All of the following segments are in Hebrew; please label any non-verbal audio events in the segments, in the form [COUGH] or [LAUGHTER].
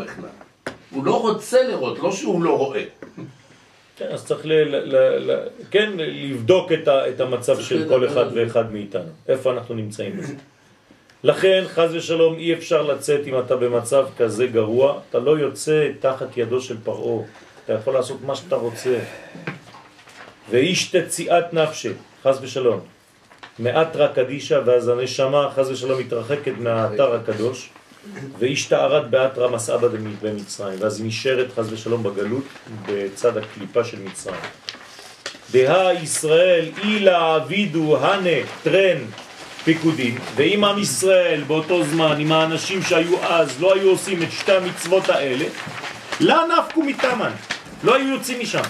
בכלל. הוא לא רוצה לראות, לא שהוא לא רואה. כן, אז צריך ל, ל, ל, כן, לבדוק את, ה, את המצב של כל אחד ואחד מאיתנו, איפה אנחנו נמצאים בזה. לכן, חז ושלום, אי אפשר לצאת אם אתה במצב כזה גרוע, אתה לא יוצא תחת ידו של פרעה, אתה יכול לעשות מה שאתה רוצה. ואיש תציאת נפשי, חז ושלום, מאתרא קדישה, ואז הנשמה חז ושלום מתרחקת מהאתר הקדוש, ואיש תערת באתרא מסעה במצרים, ואז היא נשארת חז ושלום בגלות בצד הקליפה של מצרים. דה ישראל אילה עבידו הנה טרן פיקודים, ואם עם ישראל באותו זמן, עם האנשים שהיו אז, לא היו עושים את שתי המצוות האלה, לא נפקו מתאמן, לא היו יוצאים משם.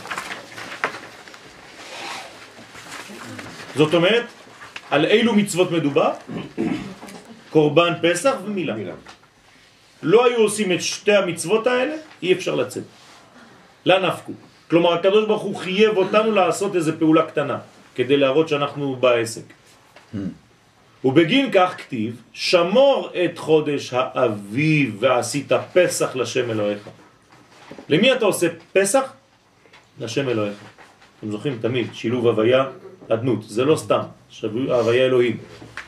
זאת אומרת, על אילו מצוות מדובר? קורבן פסח ומילה. מילה. לא היו עושים את שתי המצוות האלה, אי אפשר לצאת. לא נפקו. כלומר, הקדוש ברוך הוא חייב אותנו לעשות איזו פעולה קטנה, כדי להראות שאנחנו בעסק. Hmm. ובגין כך כתיב, שמור את חודש האביב ועשית פסח לשם אלוהיך. למי אתה עושה פסח? לשם אלוהיך. אתם זוכרים תמיד, שילוב הוויה, אדנות, זה לא סתם, הוויה אלוהים.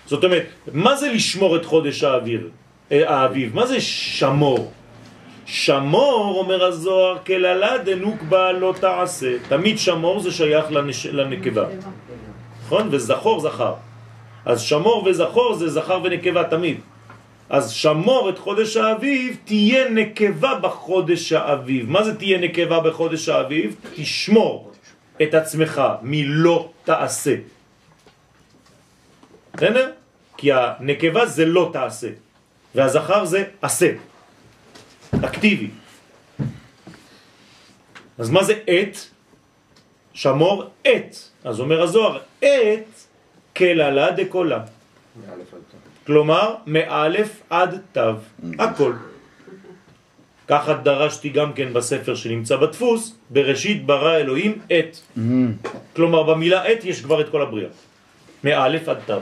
זאת אומרת, מה זה לשמור את חודש האוויר, האביב? מה זה שמור? שמור, אומר הזוהר, כללה דנוקבה לא תעשה. תמיד שמור זה שייך לנש... לנקבה. נכון? וזכור זכר. אז שמור וזכור זה זכר ונקבה תמיד. אז שמור את חודש האביב, תהיה נקבה בחודש האביב. מה זה תהיה נקבה בחודש האביב? תשמור את עצמך מלא תעשה. בסדר? כי הנקבה זה לא תעשה, והזכר זה עשה, אקטיבי. אז מה זה את? שמור את. אז אומר הזוהר, את כללה דקולה. כלומר, מאלף עד תו, הכל. ככה דרשתי גם כן בספר שנמצא בדפוס, בראשית ברא אלוהים את. כלומר, במילה את יש כבר את כל הבריאה. מאלף עד תו.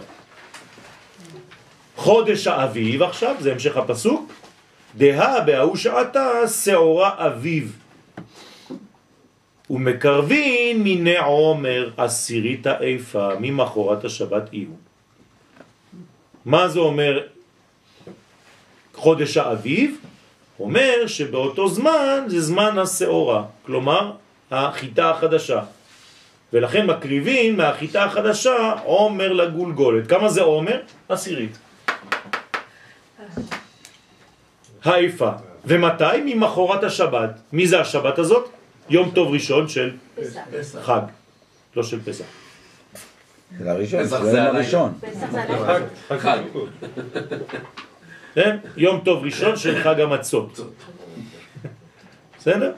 חודש האביב עכשיו, זה המשך הפסוק, דה בהוא שעתה שעורה אביב. ומקרבין מיני עומר עשירית האיפה ממחורת השבת יהיו. מה זה אומר חודש האביב? אומר שבאותו זמן זה זמן השעורה, כלומר החיטה החדשה. ולכן מקריבים מהחיטה החדשה עומר לגולגולת. כמה זה עומר? עשירית. האיפה. ומתי? ממחורת השבת. מי זה השבת הזאת? יום טוב ראשון של פסח. חג, לא של פסח. זה הראשון, זה הראשון. חג. כן? יום טוב ראשון של חג המצות. בסדר?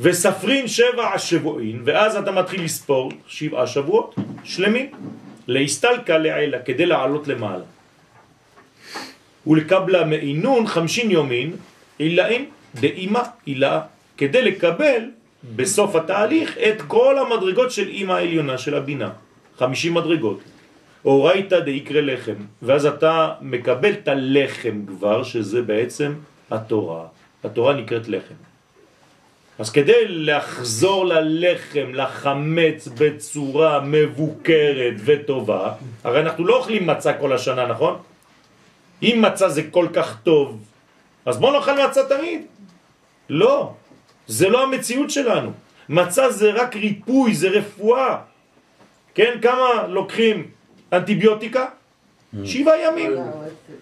וספרין שבע השבועין, ואז אתה מתחיל לספור שבעה שבועות שלמים, להסתלקה לעילה, כדי לעלות למעלה. ולקבלה מעינון חמשין יומין, אילאים דאימא אילה, כדי לקבל בסוף התהליך את כל המדרגות של אימא העליונה, של הבינה. חמישים מדרגות. אורייתא דיקרא לחם, ואז אתה מקבל את הלחם כבר, שזה בעצם התורה. התורה נקראת לחם. אז כדי לחזור ללחם, לחמץ בצורה מבוקרת וטובה, הרי אנחנו לא אוכלים מצה כל השנה, נכון? אם מצה זה כל כך טוב, אז בוא נאכל מצה תמיד. לא, זה לא המציאות שלנו. מצה זה רק ריפוי, זה רפואה. כן, כמה לוקחים אנטיביוטיקה? שבעה ימים.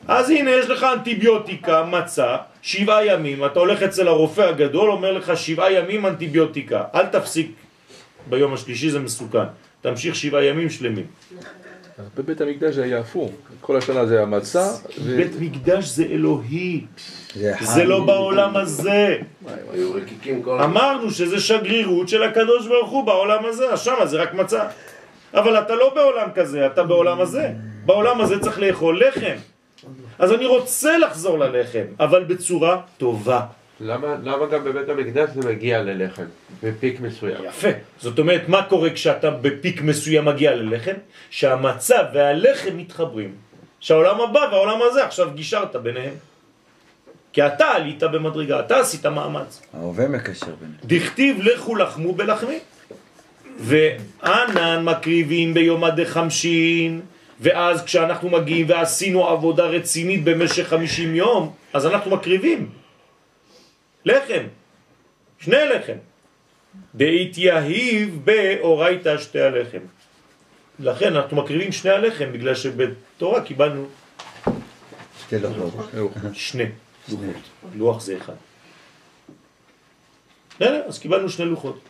אז הנה, יש לך אנטיביוטיקה, מצה, שבעה ימים. אתה הולך אצל הרופא הגדול, אומר לך שבעה ימים אנטיביוטיקה. אל תפסיק ביום השלישי, זה מסוכן. תמשיך שבעה ימים שלמים. בבית המקדש זה היה הפוך, כל השנה זה המצה. בית מקדש זה אלוהי, זה לא בעולם הזה. אמרנו שזה שגרירות של הקדוש ברוך הוא בעולם הזה, שם זה רק מצה. אבל אתה לא בעולם כזה, אתה בעולם הזה. בעולם הזה צריך לאכול לחם. אז אני רוצה לחזור ללחם, אבל בצורה טובה. למה, למה גם בבית המקדש זה מגיע ללחם, בפיק מסוים? יפה. זאת אומרת, מה קורה כשאתה בפיק מסוים מגיע ללחם? שהמצה והלחם מתחברים. שהעולם הבא והעולם הזה עכשיו גישרת ביניהם. כי אתה עלית במדרגה, אתה עשית מאמץ. ההווה מקשר ביניהם. דכתיב לכו לחמו בלחמי. וענן מקריבים ביום הדחמשין, ואז כשאנחנו מגיעים ועשינו עבודה רצינית במשך 50 יום, אז אנחנו מקריבים. לחם, שני לחם. דהתייהיב באורייתא שתי הלחם. לכן אנחנו מקריבים שני הלחם, בגלל שבתורה קיבלנו שתי לוחות. שני לוחות. לוח זה אחד. אז קיבלנו שני לוחות.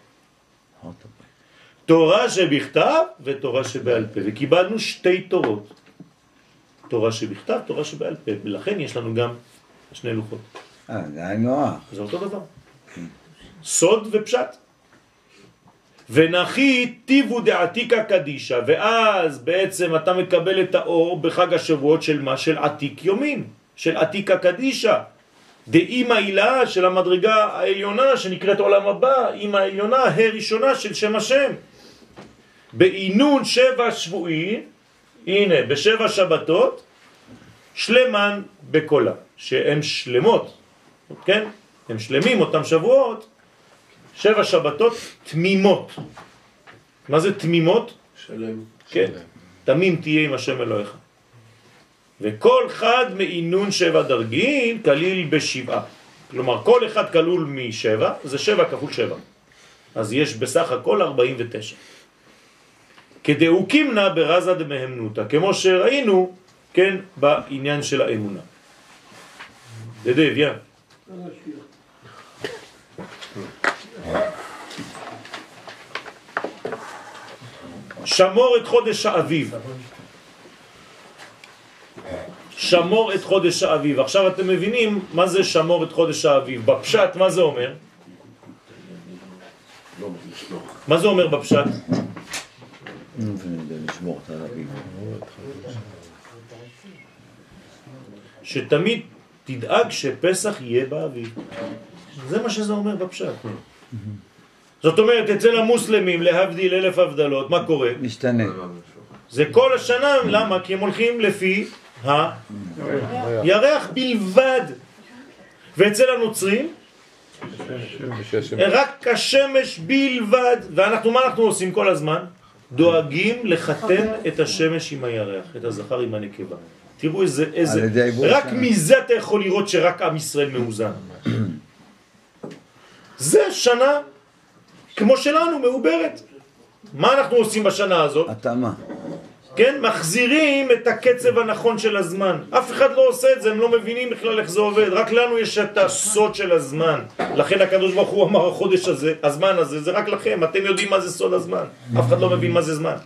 תורה שבכתב ותורה שבעל פה, וקיבלנו שתי תורות. תורה שבכתב, תורה שבעל פה, ולכן יש לנו גם שני לוחות. אה, זה היינו הך. זה אותו דבר. סוד ופשט. ונחי טיבו דעתיקה קדישה, ואז בעצם אתה מקבל את האור בחג השבועות של מה? של עתיק יומין, של עתיקה קדישה. דאימא הילה של המדרגה העליונה שנקראת עולם הבא, אימא העליונה, הראשונה של שם השם. בעינון שבע שבועי, הנה, בשבע שבתות, שלמן בקולה, שהן שלמות, כן? הם שלמים אותם שבועות, שבע שבתות תמימות. מה זה תמימות? שלם. כן, תמים תהיה עם השם אלוהיך. וכל חד מעינון שבע דרגין כליל בשבעה. כלומר, כל אחד כלול משבע, זה שבע כפול שבע. אז יש בסך הכל 49. כדאוקימנה ברזה דמהמנותא, כמו שראינו, כן, בעניין של האמונה. דדי, ביה. שמור את חודש האביב. שמור את חודש האביב. עכשיו אתם מבינים מה זה שמור את חודש האביב. בפשט, מה זה אומר? מה זה אומר בפשט? שתמיד תדאג שפסח יהיה באביב. זה מה שזה אומר בפשט. זאת אומרת, אצל המוסלמים, להבדיל אלף הבדלות, מה קורה? משתנה. זה כל השנה, למה? כי הם הולכים לפי הירח בלבד. ואצל הנוצרים, רק השמש בלבד. ואנחנו, מה אנחנו עושים כל הזמן? דואגים לחתן את השמש עם הירח, את הזכר עם הנקבה. תראו איזה, איזה, רק. מזה אתה יכול לראות שרק עם ישראל מאוזן. זה שנה כמו שלנו, מעוברת. מה אנחנו עושים בשנה הזאת? התאמה. כן, מחזירים את הקצב הנכון של הזמן. אף אחד לא עושה את זה, הם לא מבינים בכלל איך זה עובד. רק לנו יש את הסוד של הזמן. לכן הקדוש ברוך הוא אמר החודש הזה, הזמן הזה, זה רק לכם. אתם יודעים מה זה סוד הזמן. אף אחד לא מבין מה זה זמן.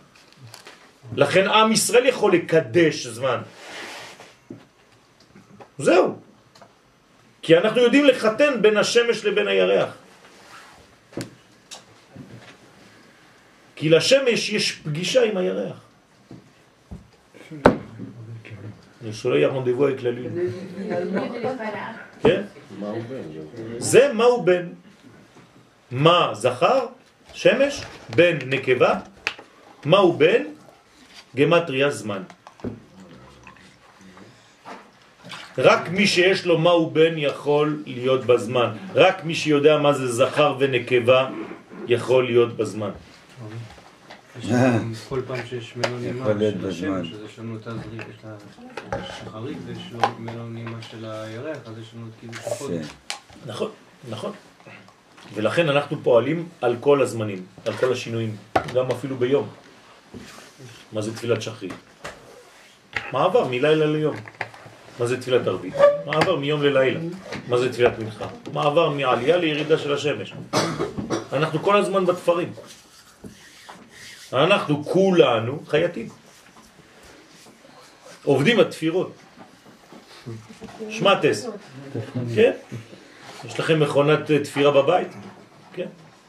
לכן עם ישראל יכול לקדש זמן. זהו. כי אנחנו יודעים לחתן בין השמש לבין הירח. כי לשמש יש פגישה עם הירח. Le soleil a rendez-vous. כן? זה מהו בן. מה זכר? שמש? בן נקבה? מהו בן? גמטריה זמן. רק מי שיש לו מהו בן יכול להיות בזמן. רק מי שיודע מה זה זכר ונקבה יכול להיות בזמן. [LAUGHS] כל פעם שיש מלונימה יכול להיות של בזמן. השמש, אז יש לנו את ויש לו מלונימה של הירח, אז יש לנו את כאילו החודש. נכון, נכון. ולכן אנחנו פועלים על כל הזמנים, על כל השינויים, גם אפילו ביום. מה זה תפילת שחרית? מעבר מלילה ליום. מה זה תפילת ערבית? מעבר מיום ללילה. מה זה תפילת מנחה? מעבר מעלייה לירידה של השמש. אנחנו כל הזמן בתפרים. אנחנו כולנו חייטים. עובדים בתפירות. שמטס. כן? יש לכם מכונת אה, תפירה בבית? כן.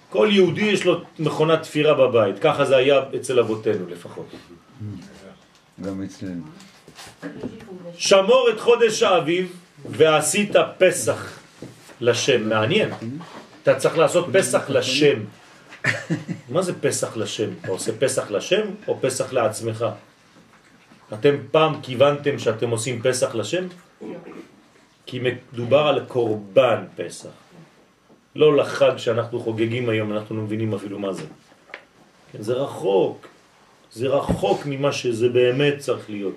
כל יהודי יש לו מכונת תפירה בבית, ככה זה היה אצל אבותינו לפחות. גם אצלנו. שמור את חודש האביב ועשית פסח לשם. מעניין. אתה צריך לעשות פסח לשם. מה זה פסח לשם? אתה עושה פסח לשם או פסח לעצמך? אתם פעם כיוונתם שאתם עושים פסח לשם? כי מדובר על קורבן פסח. לא לחג שאנחנו חוגגים היום, אנחנו לא מבינים אפילו מה זה. כן, זה רחוק, זה רחוק ממה שזה באמת צריך להיות.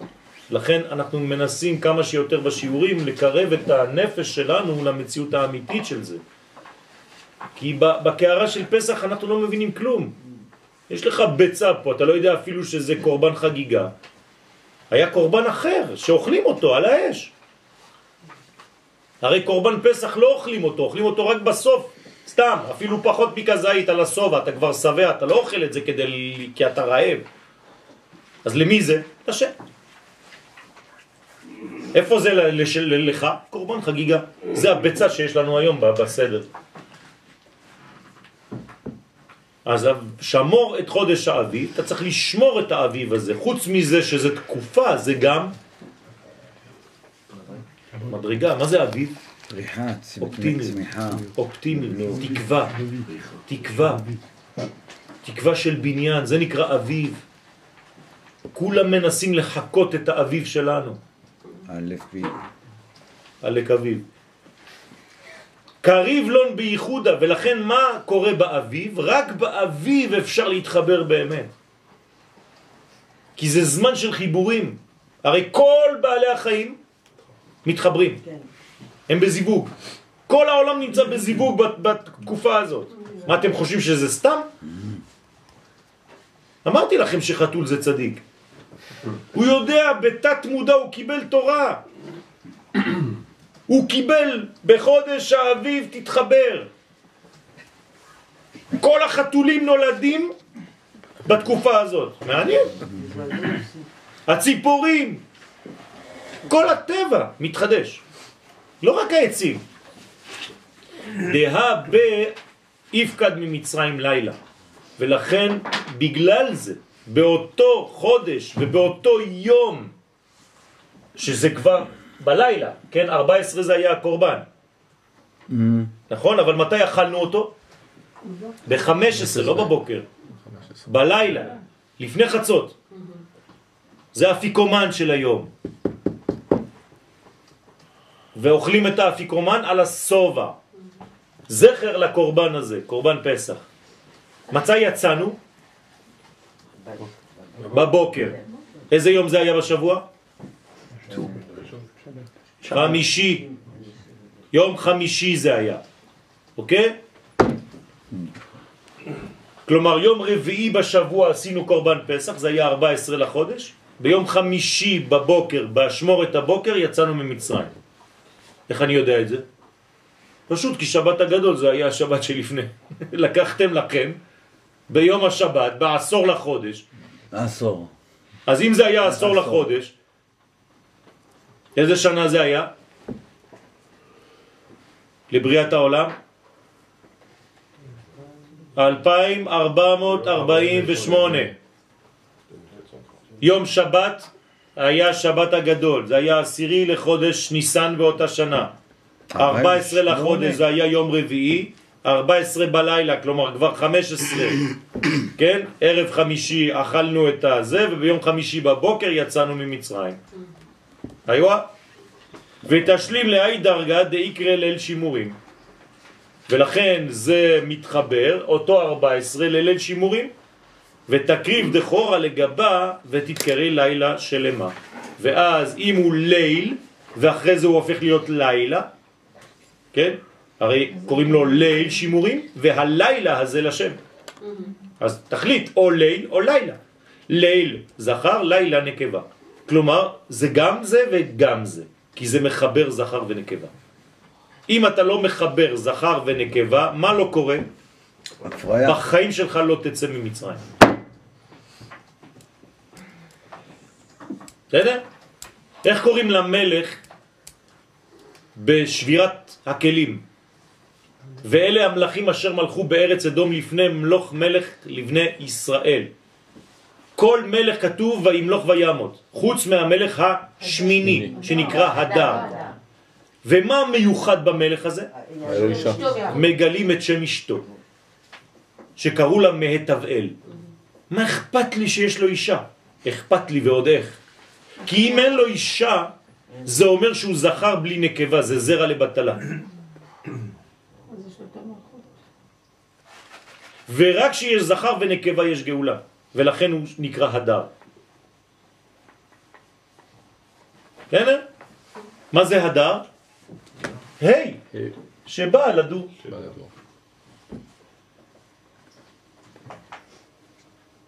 לכן אנחנו מנסים כמה שיותר בשיעורים לקרב את הנפש שלנו למציאות האמיתית של זה. כי בקערה של פסח אנחנו לא מבינים כלום. יש לך ביצה פה, אתה לא יודע אפילו שזה קורבן חגיגה. היה קורבן אחר שאוכלים אותו על האש. הרי קורבן פסח לא אוכלים אותו, אוכלים אותו רק בסוף, סתם, אפילו פחות מכזית על הסובה, אתה כבר שבע, אתה לא אוכל את זה כדי, כי אתה רעב. אז למי זה? לשם. איפה זה. לך? קורבן חגיגה. זה הביצה שיש לנו היום בסדר. אז שמור את חודש האביב, אתה צריך לשמור את האביב הזה. חוץ מזה שזה תקופה, זה גם מדרגה. מה זה אביב? אופטימיות. אופטימיות, תקווה, תקווה, תקווה של בניין, זה נקרא אביב. כולם מנסים לחקות את האביב שלנו. עלק אביב. קריב לון בייחודה, ולכן מה קורה באביב? רק באביב אפשר להתחבר באמת. כי זה זמן של חיבורים. הרי כל בעלי החיים מתחברים. הם בזיווג. כל העולם נמצא בזיווג בת- בתקופה הזאת. מה אתם חושבים שזה סתם? אמרתי לכם שחתול זה צדיק. הוא יודע, בתת מודע הוא קיבל תורה. הוא קיבל בחודש האביב תתחבר. כל החתולים נולדים בתקופה הזאת. מעניין. הציפורים, כל הטבע מתחדש. לא רק העצים. דה באיפקד ממצרים לילה. ולכן בגלל זה, באותו חודש ובאותו יום, שזה כבר בלילה, כן? 14 זה היה הקורבן. נכון? אבל מתי אכלנו אותו? ב-15, לא בבוקר. בלילה, לפני חצות. זה אפיקומן של היום. ואוכלים את האפיקומן על הסובה. זכר לקורבן הזה, קורבן פסח. מתי יצאנו? בבוקר. איזה יום זה היה בשבוע? חמישי. יום חמישי זה היה, אוקיי? כלומר, יום רביעי בשבוע עשינו קורבן פסח, זה היה 14 לחודש. ביום חמישי בבוקר, באשמורת הבוקר, יצאנו ממצרים. איך אני יודע את זה? פשוט כי שבת הגדול זה היה השבת שלפני. [LAUGHS] לקחתם לכם ביום השבת, בעשור לחודש. עשור. אז אם זה היה עשור לחודש, איזה שנה זה היה? לבריאת העולם? 2448. יום שבת היה שבת הגדול, זה היה עשירי לחודש ניסן באותה שנה. 14 לחודש זה היה יום רביעי, 14 בלילה, כלומר כבר 15, כן? ערב חמישי אכלנו את הזה, וביום חמישי בבוקר יצאנו ממצרים. היואה? ותשלים להי דרגה דאיקרא ליל שימורים. ולכן זה מתחבר, אותו 14 לליל שימורים, ותקריב דחורה לגבה ותתקרי לילה שלמה. ואז אם הוא ליל, ואחרי זה הוא הופך להיות לילה, כן? הרי קוראים לו ליל שימורים, והלילה הזה לשם. אז תחליט או ליל או לילה. ליל זכר, לילה נקבה. כלומר, זה גם זה וגם זה, כי זה מחבר זכר ונקבה. אם אתה לא מחבר זכר ונקבה, מה לא קורה? הפריה. בחיים שלך לא תצא ממצרים. בסדר? איך קוראים למלך בשבירת הכלים? ואלה המלכים אשר מלכו בארץ אדום לפני מלוך מלך לבני ישראל. כל מלך כתוב וימלוך וימות, חוץ מהמלך השמיני, שנקרא הדר. ומה מיוחד במלך הזה? מגלים את שם אשתו, שקראו לה מהתבאל. מה אכפת לי שיש לו אישה? אכפת לי ועוד איך. כי אם אין לו אישה, זה אומר שהוא זכר בלי נקבה, זה זרע לבטלה. ורק כשיש זכר ונקבה יש גאולה, ולכן הוא נקרא הדר. בסדר? מה זה הדר? היי. שבא לדור.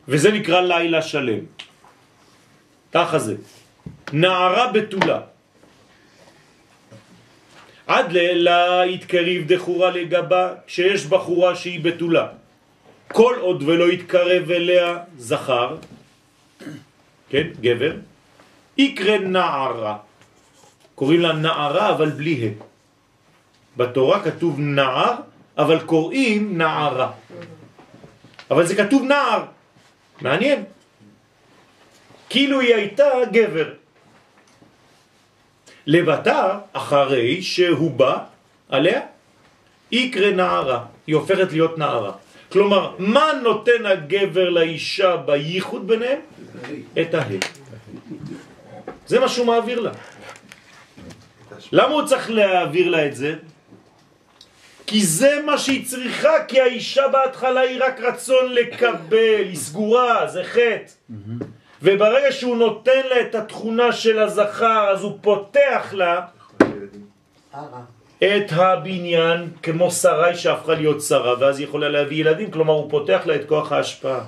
וזה נקרא לילה שלם. ככה זה. נערה בתולה. עד לילה יתקריב דחורה לגבה, כשיש בחורה שהיא בתולה. כל עוד ולא יתקרב אליה זכר, כן, גבר, יקרא נערה. קוראים לה נערה אבל בלי ה. בתורה כתוב נער, אבל קוראים נערה. אבל זה כתוב נער. מעניין. כאילו היא הייתה גבר. לבטר, אחרי שהוא בא עליה, יקרה נערה. היא הופכת להיות נערה. כלומר, מה נותן הגבר לאישה בייחוד ביניהם? את ההא. זה מה שהוא מעביר לה. למה הוא צריך להעביר לה את זה? כי זה מה שהיא צריכה, כי האישה בהתחלה היא רק רצון לקבל, היא סגורה, זה חטא. וברגע שהוא נותן לה את התכונה של הזכר, אז הוא פותח לה את הבניין כמו שרי שהפכה להיות שרה, ואז היא יכולה להביא ילדים, כלומר הוא פותח לה את כוח ההשפעה.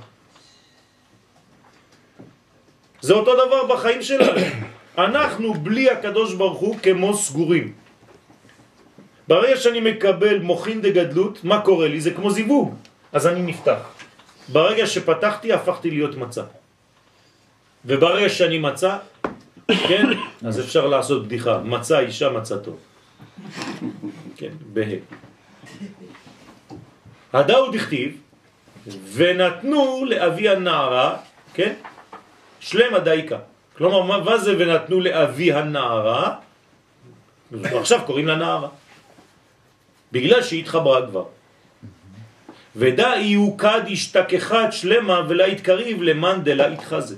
זה אותו דבר בחיים שלנו. [COUGHS] אנחנו בלי הקדוש ברוך הוא כמו סגורים. ברגע שאני מקבל מוכין דגדלות, מה קורה לי? זה כמו זיווג, אז אני נפתח. ברגע שפתחתי, הפכתי להיות מצה. וברגע שאני מצה, [COUGHS] כן, אז אפשר לעשות בדיחה. מצה אישה מצה טוב. כן, בה. הדאו דכתיב, ונתנו לאבי הנערה, כן, שלם הדייקה. כלומר, מה זה ונתנו לאבי הנערה? עכשיו קוראים לה נערה. בגלל שהיא התחברה כבר. ודאי הוא כד השתכחת שלמה ולה יתקריב למאן דלה יתחזה.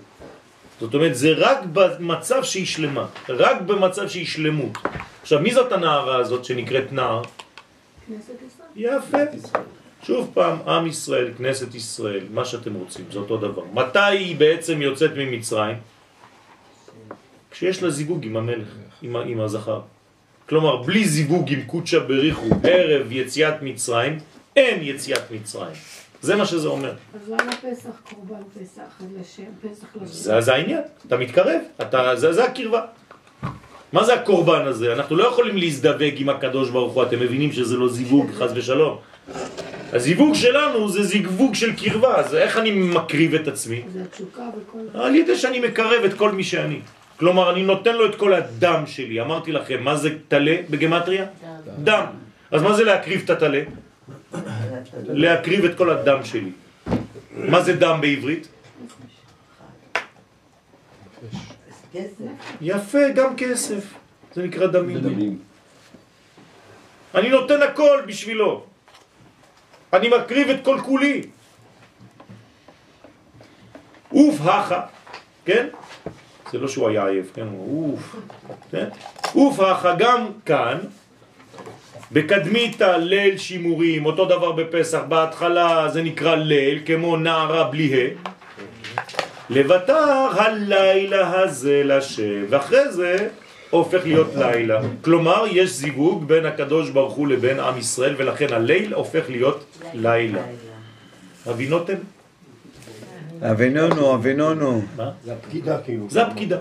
זאת אומרת, זה רק במצב שהיא שלמה, רק במצב שהיא שלמות. עכשיו, מי זאת הנערה הזאת שנקראת נער? יפה. שוב פעם, עם ישראל, כנסת ישראל, מה שאתם רוצים, זה אותו דבר. מתי היא בעצם יוצאת ממצרים? כשיש לה זיווג עם המלך, עם, עם הזכר. כלומר, בלי זיווג עם קודשא בריחו ערב יציאת מצרים, אין יציאת מצרים. זה מה שזה אומר. אז למה פסח קורבן פסח לשם, פסח לשם? זה, זה העניין, אתה מתקרב, אתה, זה, זה הקרבה. מה זה הקורבן הזה? אנחנו לא יכולים להזדווג עם הקדוש ברוך הוא, אתם מבינים שזה לא זיווג, חס ושלום. הזיווג שלנו זה זיווג של קרבה, אז איך אני מקריב את עצמי? זה התשוקה וכל... על ידי שאני מקרב את כל מי שאני. כלומר, אני נותן לו את כל הדם שלי. אמרתי לכם, מה זה תלה בגמטריה? דם. אז מה זה להקריב את התלה? להקריב את כל הדם שלי. מה זה דם בעברית? יפה, גם כסף. זה נקרא דמים. אני נותן הכל בשבילו. אני מקריב את כל כולי. אוף הכה, כן? זה לא שהוא היה עייף, כן? הוא אוף, כן? אוף הכה גם כאן, בקדמית ליל שימורים, אותו דבר בפסח, בהתחלה זה נקרא ליל, כמו נערה בלי ה. לבטר הלילה הזה לשם, ואחרי זה הופך להיות לילה. כלומר, יש זיווג בין הקדוש ברוך הוא לבין עם ישראל, ולכן הליל הופך להיות לילה. הבינותם? אבינונו, אבינונו. מה? זה הפקידה כאילו. זה הפקידה.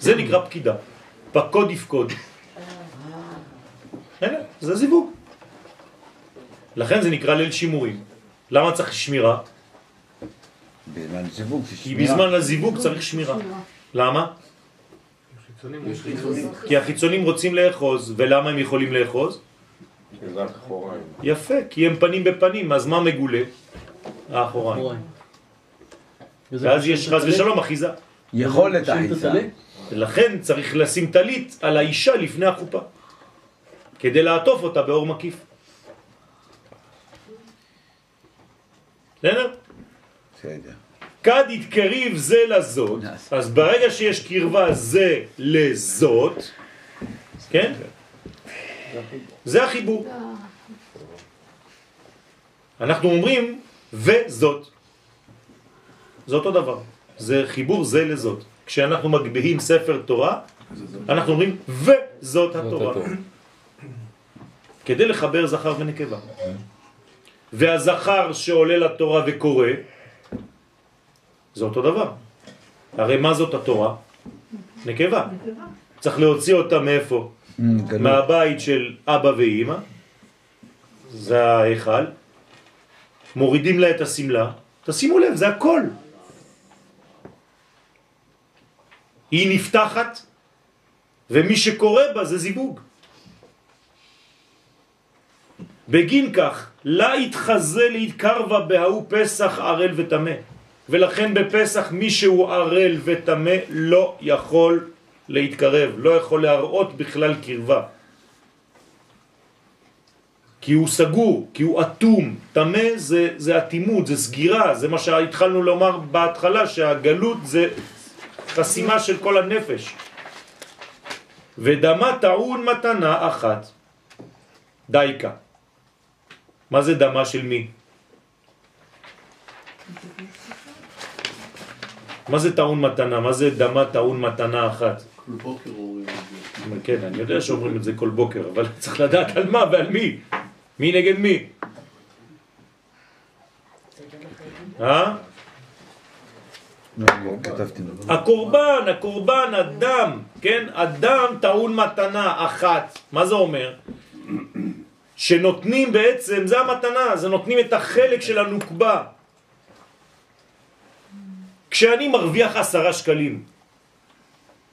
זה נקרא פקידה. פקוד יפקוד. הנה, זה זיווג. לכן זה נקרא ליל שימורים. למה צריך שמירה? בזמן זיווג זה כי שמירה. בזמן הזיווג צריך שמירה. למה? כי החיצונים רוצים לאחוז, ולמה הם יכולים לאחוז? יפה, כי הם פנים בפנים, אז מה מגולה? האחוריים. ואז יש חס ושלום אחיזה. יכולת האחיזה. לכן צריך לשים טלית על האישה לפני החופה, כדי לעטוף אותה באור מקיף. בסדר? כד יתקריב זה לזאת, אז ברגע שיש קרבה זה לזאת, כן? זה החיבור. אנחנו אומרים וזאת. זה אותו דבר. זה חיבור זה לזאת. כשאנחנו מגביהים ספר תורה, אנחנו אומרים וזאת זאת התורה. התורה. כדי לחבר זכר ונקבה. והזכר שעולה לתורה וקורא, זה אותו דבר. הרי מה זאת התורה? נקבה. צריך להוציא אותה מאיפה? גלות. מהבית של אבא ואימא, זה ההיכל, מורידים לה את הסמלה, תשימו לב, זה הכל. היא נפתחת, ומי שקורא בה זה זיווג. בגין כך, לה יתחזה להתקרבה בהוא פסח ערל ותמה. ולכן בפסח מי שהוא ערל ותמה לא יכול להתקרב, לא יכול להראות בכלל קרבה. כי הוא סגור, כי הוא אטום. תמה זה, זה אטימות, זה סגירה, זה מה שהתחלנו לומר בהתחלה, שהגלות זה חסימה של כל הנפש. ודמה טעון מתנה אחת, דייקה. מה זה דמה של מי? מה זה טעון מתנה? מה זה דמה טעון מתנה אחת? כל בוקר אומרים את זה. כן, אני יודע שאומרים את זה כל בוקר, אבל [LAUGHS] צריך לדעת על מה ועל מי. מי נגד מי? אה? נו, כתבתי. הקורבן, הקורבן, אדם, כן? אדם טעון מתנה אחת. מה זה אומר? שנותנים בעצם, זה המתנה, זה נותנים את החלק של הנוקבה. כשאני מרוויח עשרה שקלים,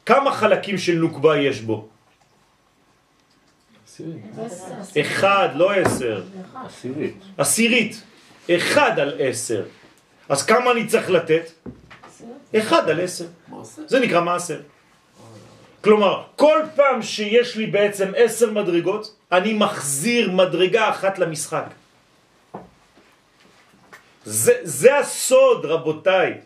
כמה חלקים של נוקבה יש בו? אחד, לא עשר. עשירית. עשירית. אחד על עשר. אז כמה אני צריך לתת? אחד על עשר. זה נקרא מעשר. כלומר, כל פעם שיש לי בעצם עשר מדרגות, אני מחזיר מדרגה אחת למשחק. זה, זה הסוד, רבותיי.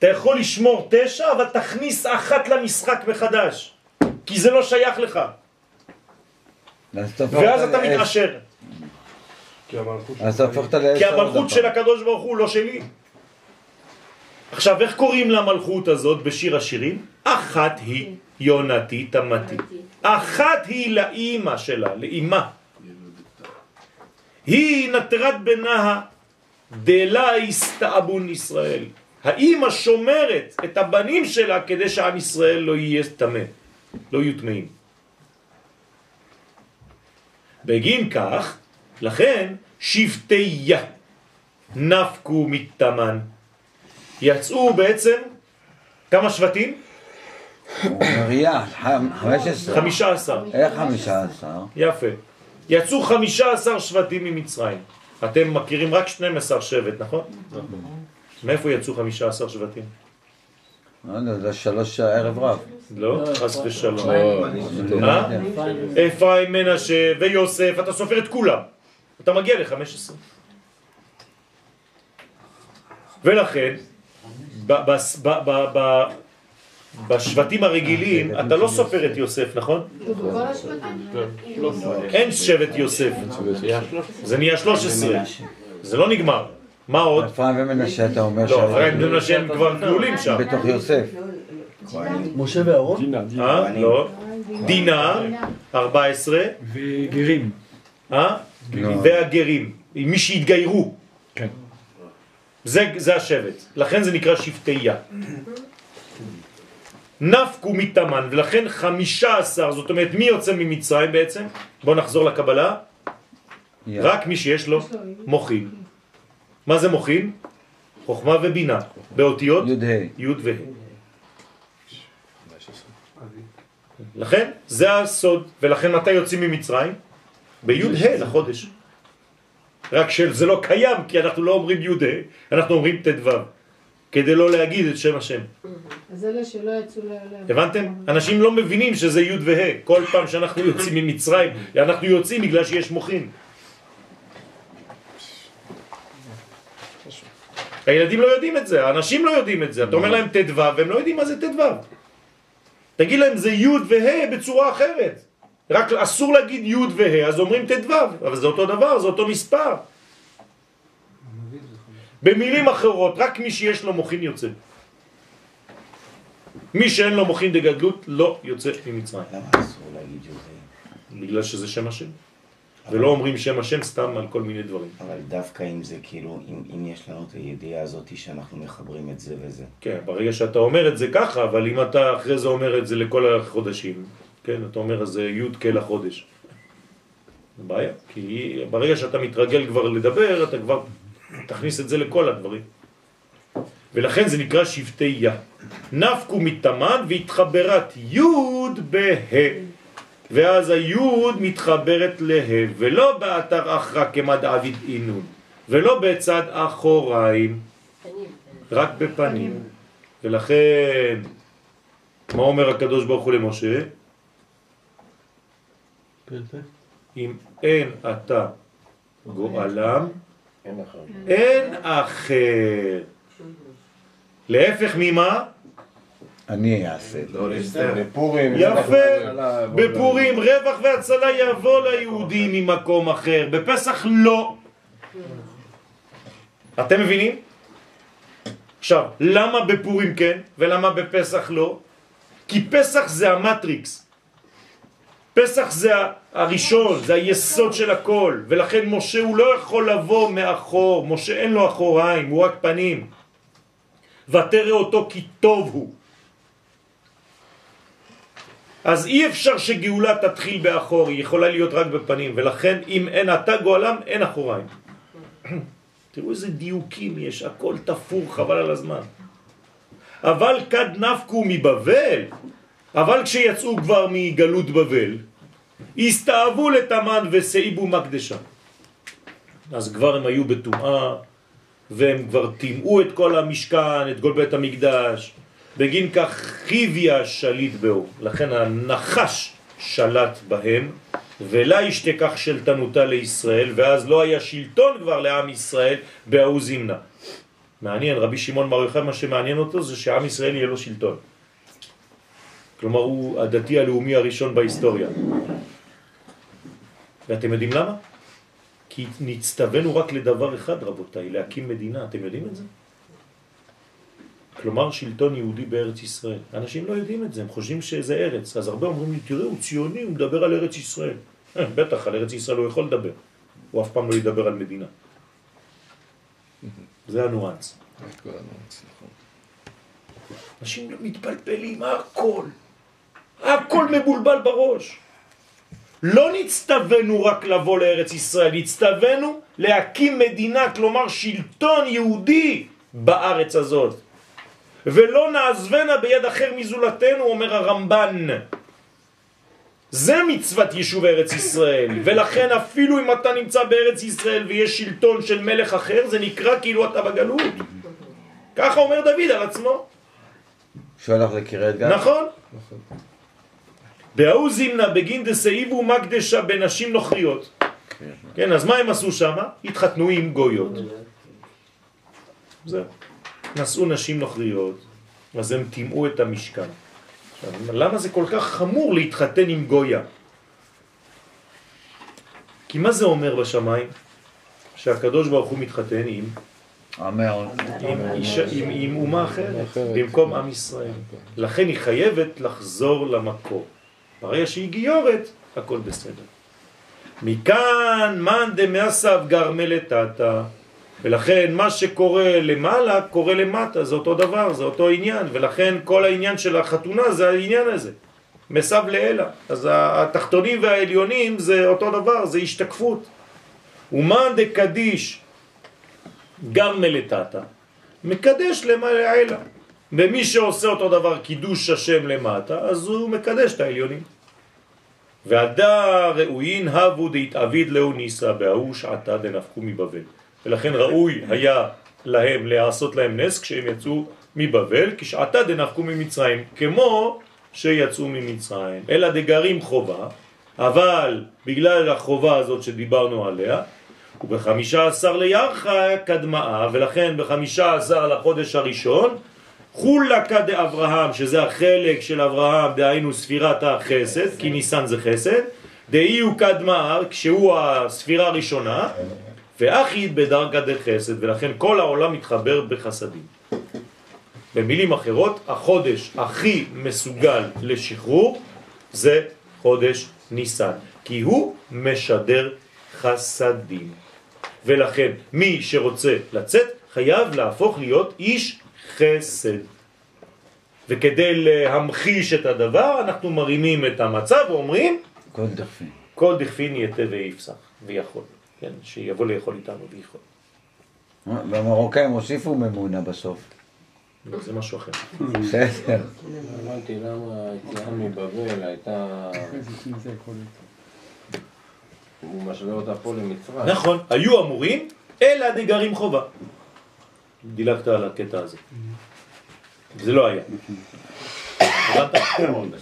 אתה יכול לשמור תשע, אבל תכניס אחת למשחק מחדש. כי זה לא שייך לך. ואז אתה. מתעשר. כי המלכות. של הקדוש ברוך הוא לא שלי. עכשיו, איך קוראים למלכות הזאת בשיר השירים? אחת היא יונתי תמתי. אחת היא לאימא שלה, לאימה. היא נטרת בנה דלה הסתאבון ישראל. האימא שומרת את הבנים שלה כדי שעם ישראל לא יהיה טמא, לא יהיו טמאים. בגין כך, לכן שבטי נפקו מתמן. יצאו בעצם כמה שבטים? עשרה. חמישה עשר. איך חמישה עשר? יפה. יצאו חמישה עשר שבטים ממצרים. אתם מכירים רק 12 שבט, נכון? מאיפה יצאו חמישה עשר שבטים? לא יודע, זה שלוש ערב רב. לא, חס ושלום. לא אה? אפרים, מנשה ויוסף, אתה סופר את כולם. אתה מגיע ל-15. ולכן, בשבטים הרגילים, אתה לא סופר את יוסף, נכון? אין שבט יוסף, זה נהיה 13. זה לא נגמר. מה עוד? אפרים ומנשה אתה אומר לא, אפרים ומנשה הם כבר כלולים שם. בתוך יוסף. משה ואהרון. אה? לא. דינה, 14. וגרים. אה? לא. והגרים, מי שהתגיירו. כן. זה, זה השבט, לכן זה נקרא שבטיה. נפקו מתמן, ולכן חמישה עשר, זאת אומרת מי יוצא ממצרים בעצם? בואו נחזור לקבלה. רק מי שיש לו מוחין. מה זה מוחין? חוכמה ובינה, באותיות י"ה. י' וה'. לכן זה הסוד, ולכן מתי יוצאים ממצרים? בי"ה לחודש. רק שזה לא קיים, כי אנחנו לא אומרים י"ה, אנחנו אומרים ט"ו, כדי לא להגיד את שם השם. אז אלה שלא יצאו ל... הבנתם? אנשים לא מבינים שזה י' וה'. כל פעם שאנחנו יוצאים ממצרים, אנחנו יוצאים בגלל שיש מוחין. הילדים לא יודעים את זה, האנשים לא יודעים את זה. אתה אומר להם ט"ו, והם לא יודעים מה זה ט"ו. תגיד להם זה י' וה' בצורה אחרת. רק אסור להגיד י' וה', אז אומרים ט"ו, אבל זה אותו דבר, זה אותו מספר. במילים אחרות, רק מי שיש לו מוכין יוצא. מי שאין לו מוכין דגדלות לא יוצא ממצרים. למה אסור להגיד יהודי? בגלל שזה שם השם. ולא אומרים שם השם סתם על כל מיני דברים. אבל דווקא אם זה כאילו, אם, אם יש לנו את הידיעה הזאת שאנחנו מחברים את זה וזה. כן, ברגע שאתה אומר את זה ככה, אבל אם אתה אחרי זה אומר את זה לכל החודשים, כן, אתה אומר אז זה י' כל החודש. זה בעיה, כי ברגע שאתה מתרגל כבר לדבר, אתה כבר תכניס את זה לכל הדברים. ולכן זה נקרא שבטי יה. נפקו מתמן והתחברת י' בה'. ואז היוד מתחברת לה, ולא באתר אחרא כמד עביד אינון, ולא בצד אחוריים, רק בפנים. ולכן, מה אומר הקדוש ברוך הוא למשה? אם אין אתה גואלם, אין אחר. להפך ממה? אני אעשה את זה. בפורים. יפה, בפורים רווח והצלה יבוא ליהודים ממקום אחר, בפסח לא. אתם מבינים? עכשיו, למה בפורים כן ולמה בפסח לא? כי פסח זה המטריקס. פסח זה הראשון, זה היסוד של הכל, ולכן משה הוא לא יכול לבוא מאחור, משה אין לו אחוריים, הוא רק פנים. ותראה אותו כי טוב הוא. אז אי אפשר שגאולה תתחיל באחור, היא יכולה להיות רק בפנים, ולכן אם אין אתה גואלם, אין אחוריים. [CLEARS THROAT] תראו איזה דיוקים יש, הכל תפור, חבל על הזמן. אבל כד נפקו מבבל, אבל כשיצאו כבר מגלות בבל, הסתאבו לתמן וסעיבו מקדשה. אז כבר הם היו בטומאה, והם כבר טימאו את כל המשכן, את כל בית המקדש, בגין כך חיביה שליט בו, לכן הנחש שלט בהם, ולה ישתכח שלטנותה לישראל, ואז לא היה שלטון כבר לעם ישראל בהוא זמנה. מעניין, רבי שמעון בר יוחאי, מה שמעניין אותו זה שעם ישראל יהיה לו שלטון. כלומר, הוא הדתי הלאומי הראשון בהיסטוריה. ואתם יודעים למה? כי נצטווינו רק לדבר אחד, רבותיי, להקים מדינה. אתם יודעים את זה? כלומר שלטון יהודי בארץ ישראל. אנשים לא יודעים את זה, הם חושבים שזה ארץ. אז הרבה אומרים לי, תראה, הוא ציוני, הוא מדבר על ארץ ישראל. אה, בטח, על ארץ ישראל הוא יכול לדבר. הוא אף פעם לא ידבר על מדינה. זה הניואנס. אנשים מתפלפלים, הכל. הכל מבולבל בראש. לא נצטווינו רק לבוא לארץ ישראל, נצטווינו להקים מדינה, כלומר שלטון יהודי בארץ הזאת. ולא נעזבנה ביד אחר מזולתנו, אומר הרמב"ן. זה מצוות יישוב ארץ ישראל, ולכן אפילו אם אתה נמצא בארץ ישראל ויש שלטון של מלך אחר, זה נקרא כאילו אתה בגלות. ככה אומר דוד על עצמו. שהלך לקריית גת? נכון. בהוא זימנה בגין דסאיבו מקדשה בנשים נוכריות. כן, אז מה הם עשו שם? התחתנו עם גויות. זהו. נשאו נשים נוכריות, אז הם טימאו את המשכן. עכשיו, למה זה כל כך חמור להתחתן עם גויה? כי מה זה אומר בשמיים? שהקדוש ברוך הוא מתחתן עם, עם, אישה, עם, עם אומה אחרת, במקום עם ישראל. לכן היא חייבת לחזור למקור. ברגע שהיא גיורת, הכל בסדר. מכאן מאן דמאסב גרמלתתא ולכן מה שקורה למעלה קורה למטה, זה אותו דבר, זה אותו עניין, ולכן כל העניין של החתונה זה העניין הזה, מסב לאלה. אז התחתונים והעליונים זה אותו דבר, זה השתקפות. ומאן דקדיש גם מלטתה, מקדש למעלה. ומי שעושה אותו דבר קידוש השם למטה, אז הוא מקדש את העליונים. והדה ראויין הבו דהתאביד לאו ניסה בהוא שעתה דנפקו מבבל. ולכן ראוי היה להם לעשות להם נס כשהם יצאו מבבל, כשעתה דנחקו ממצרים, כמו שיצאו ממצרים. אלא דגרים חובה, אבל בגלל החובה הזאת שדיברנו עליה, ובחמישה עשר לירחה קדמאה, ולכן בחמישה עשר לחודש הראשון, חולקה דאברהם, שזה החלק של אברהם, דהיינו ספירת החסד, כי ניסן זה חסד, דאי הוא קדמאה, כשהוא הספירה הראשונה, ואחיד בדרגה דחסד, ולכן כל העולם מתחבר בחסדים. במילים אחרות, החודש הכי מסוגל לשחרור זה חודש ניסן, כי הוא משדר חסדים. ולכן מי שרוצה לצאת חייב להפוך להיות איש חסד. וכדי להמחיש את הדבר אנחנו מרימים את המצב ואומרים כל דחפין. כל דכפין יתה ויפסח ויכול, כן, שיבוא לאכול איתנו ויכול. והמרוקאים הוסיפו ממונה בסוף. זה משהו אחר. בסדר. הבנתי למה היציאה מבבל הייתה... הוא משווה אותה פה למצרים. נכון, היו אמורים, אלא דגרים חובה. דילגת על הקטע הזה. זה לא היה.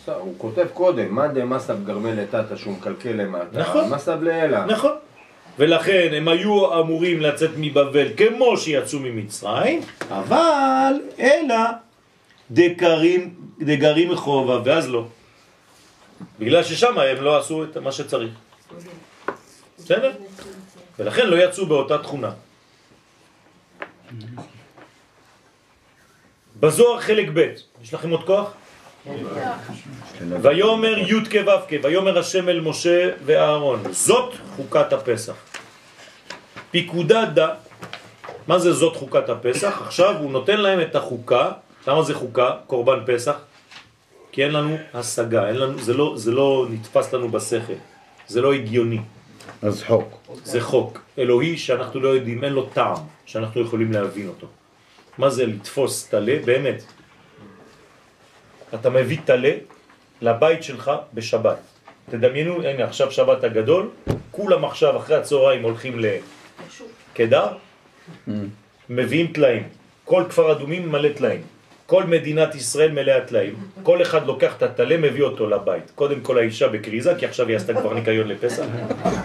הוא כותב קודם, מה דמסה בגרמי לטאטה שהוא מקלקל למטה, נכון. מסה בלילה. נכון. ולכן הם היו אמורים לצאת מבבל כמו שיצאו ממצרים, אבל אלא דגרים, דגרים חובה, ואז לא. בגלל ששם הם לא עשו את מה שצריך. בסדר? ולכן לא יצאו באותה תכונה. בזוהר חלק ב', יש לכם עוד כוח? ויאמר י' כו' כ', ויאמר השם אל משה ואהרון, זאת חוקת הפסח. פיקודה דה, מה זה זאת חוקת הפסח? עכשיו הוא נותן להם את החוקה, למה זה חוקה? קורבן פסח? כי אין לנו השגה, אין לנו, זה, לא, זה לא נתפס לנו בשכל, זה לא הגיוני. אז חוק. זה חוק אלוהי שאנחנו לא יודעים, אין לו טעם, שאנחנו יכולים להבין אותו. מה זה לתפוס תלה? באמת. אתה מביא תלה לבית שלך בשבת. תדמיינו, הנה עכשיו שבת הגדול, כולם עכשיו אחרי הצהריים הולכים לקדר, מביאים תלאים. כל כפר אדומים מלא תלאים. כל מדינת ישראל מלאה תלאים. כל אחד לוקח את התלה, מביא אותו לבית. קודם כל האישה בקריזה, כי עכשיו היא עשתה כבר ניקיון לפסח.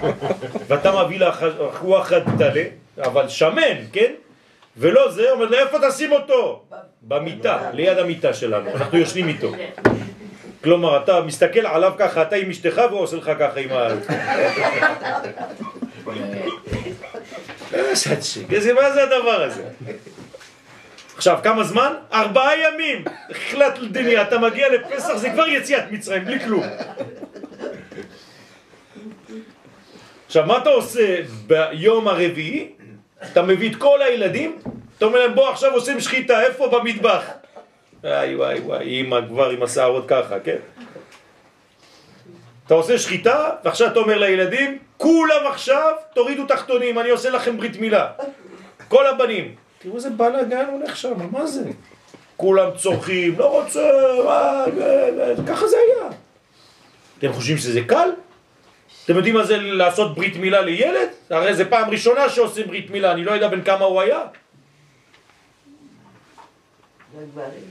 [LAUGHS] ואתה מביא לה הוא אחד תלה, אבל שמן, כן? ולא זה, אומר לה, איפה תשים אותו? במיטה, ליד המיטה שלנו, אנחנו יושנים איתו. כלומר, אתה מסתכל עליו ככה, אתה עם אשתך והוא עושה לך ככה עם ה... [LAUGHS] [LAUGHS] [LAUGHS] מה זה הדבר הזה? עכשיו, כמה זמן? ארבעה ימים. החלט דניה, אתה מגיע לפסח, זה כבר יציאת מצרים, בלי כלום. עכשיו, מה אתה עושה ביום הרביעי? אתה מביא את כל הילדים, אתה אומר להם, בוא עכשיו עושים שחיטה, איפה? במטבח. וואי וואי וואי, אימא כבר עם השערות ככה, כן? אתה עושה שחיטה, ועכשיו אתה אומר לילדים, כולם עכשיו תורידו תחתונים, אני עושה לכם ברית מילה. כל הבנים. תראו איזה בלאגן הולך שם, מה זה? כולם צורכים, לא רוצה, מה, ככה זה היה. אתם חושבים שזה קל? אתם יודעים מה זה לעשות ברית מילה לילד? הרי זה פעם ראשונה שעושים ברית מילה, אני לא יודע בין כמה הוא היה.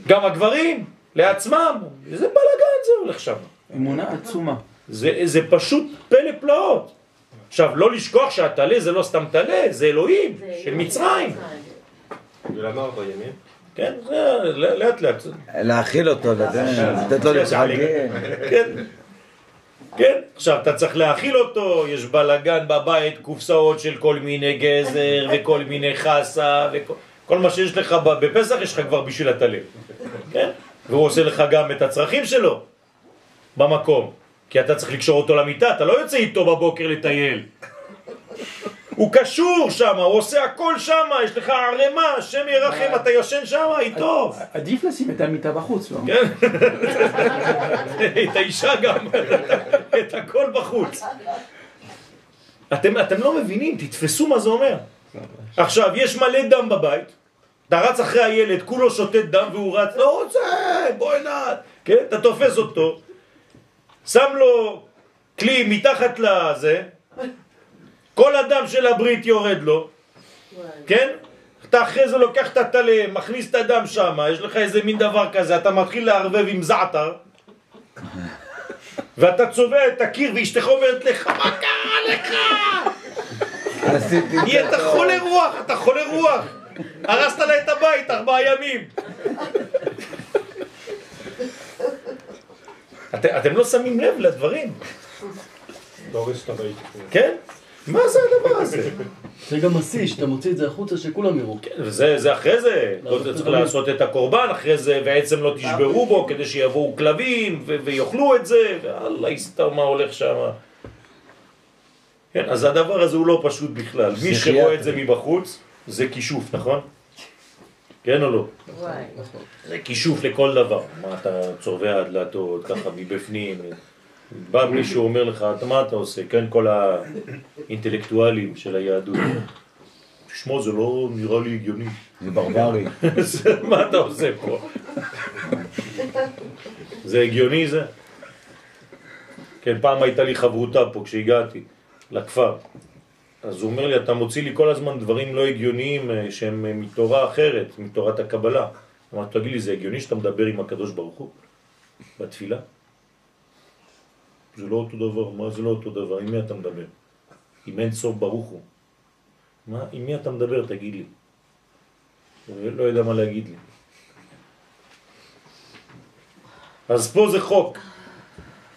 גם הגברים, לעצמם, איזה בלאגן זה הולך שם. אמונה עצומה. זה, זה פשוט פלא פלאות. עכשיו, לא לשכוח שהטלה זה לא סתם טלה, זה אלוהים של מצרים. ולמה ארבע ימים? כן, זה לאט לאט. להאכיל אותו, לתת לו להתחגן. כן. כן, עכשיו אתה צריך להאכיל אותו, יש בלגן בבית, קופסאות של כל מיני גזר וכל מיני חסה וכל מה שיש לך בפסח יש לך כבר בשביל הטלה, כן? והוא עושה לך גם את הצרכים שלו במקום, כי אתה צריך לקשור אותו למיטה, אתה לא יוצא איתו בבוקר לטייל. הוא קשור שם, הוא עושה הכל שם, יש לך ערימה, השם ירחם, אתה יושן שם איתו. עדיף לשים את המיטה בחוץ, לא? כן, את האישה גם, את הכל בחוץ. אתם, אתם לא מבינים, תתפסו מה זה אומר. עכשיו, יש מלא דם בבית, אתה רץ אחרי הילד, כולו שותת דם והוא רץ, לא רוצה, בוא הנה, כן, אתה תופס אותו, שם לו כלי מתחת לזה, כל הדם של הברית יורד לו, כן? אתה אחרי זה לוקח את הטלה, מכניס את הדם שם, יש לך איזה מין דבר כזה, אתה מתחיל לערבב עם זעתר, [LAUGHS] ואתה צובע את הקיר ואשתך אומרת לך, מה קרה לך? עשיתי נהיית חולה רוח, אתה חולה רוח. הרסת לה את הבית ארבעה ימים. את, אתם לא שמים לב לדברים, לא. כן? מה זה הדבר הזה? זה גם השיא, שאתה מוציא את זה החוצה שכולם יראו. כן, וזה זה אחרי זה, לא, אתה זה צריך. לעשות את הקורבן אחרי זה, ועצם לא תשברו בו כדי שיבואו כלבים ו- ויאכלו את זה, ואללה יסתר מה הולך שם. כן, אז הדבר הזה הוא לא פשוט בכלל. מי. שרואה את זה מבחוץ, זה כישוף, נכון? כן או לא? זה כישוף לכל דבר. מה אתה צובע הדלתות, ככה מבפנים. בא מישהו אומר לך, "אתה- מה אתה עושה? כן, כל האינטלקטואלים של היהדות. תשמע, זה לא נראה לי הגיוני. זה ברברי. [LAUGHS] זה- מה אתה עושה פה? זה הגיוני זה? כן, פעם הייתה לי חברותה פה כשהגעתי לכפר. אז הוא אומר לי, אתה מוציא לי כל הזמן דברים לא הגיוניים אה, שהם אה, מתורה אחרת, מתורת הקבלה. אמרתי, תגיד לי, זה הגיוני שאתה מדבר עם הקדוש ברוך הוא בתפילה? זה לא אותו דבר, מה זה לא אותו דבר? עם מי אתה מדבר? עם אין סוף ברוך הוא. מה, עם מי אתה מדבר, תגיד לי? הוא לא יודע מה להגיד לי. אז פה זה חוק.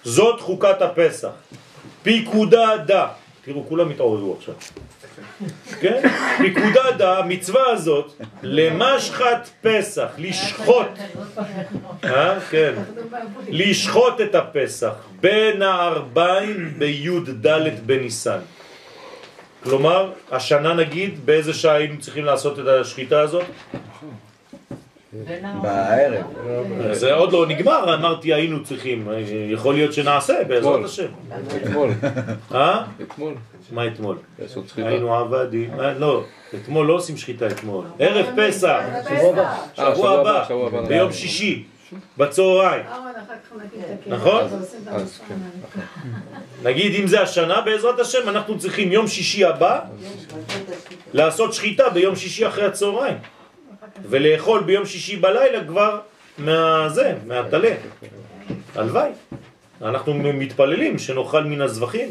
זאת חוקת הפסח. פיקודה דה. תראו, כולם התעוררו עכשיו. כן? פיקודה דה, המצווה הזאת, למשחת פסח, לשחוט. אה? כן. לשחוט את הפסח בין הארבעים בי"ד בניסן. כלומר, השנה נגיד, באיזה שעה היינו צריכים לעשות את השחיטה הזאת? בערב. זה עוד לא נגמר, אמרתי היינו צריכים, יכול להיות שנעשה בעזרת. השם. אתמול, אה? אתמול, מה אתמול? היינו עבדים, אה, לא, אתמול לא עושים שחיטה אתמול, ערב פסח, אה, שבוע הבא. ביום שישי, בצהריים. נכון? נגיד אם זה השנה בעזרת השם אנחנו צריכים יום שישי הבא לעשות שחיטה ביום שישי אחרי הצהריים ולאכול ביום שישי בלילה כבר מהזה, מהטלה, הלוואי, אנחנו מתפללים שנאכל מן הזבחים.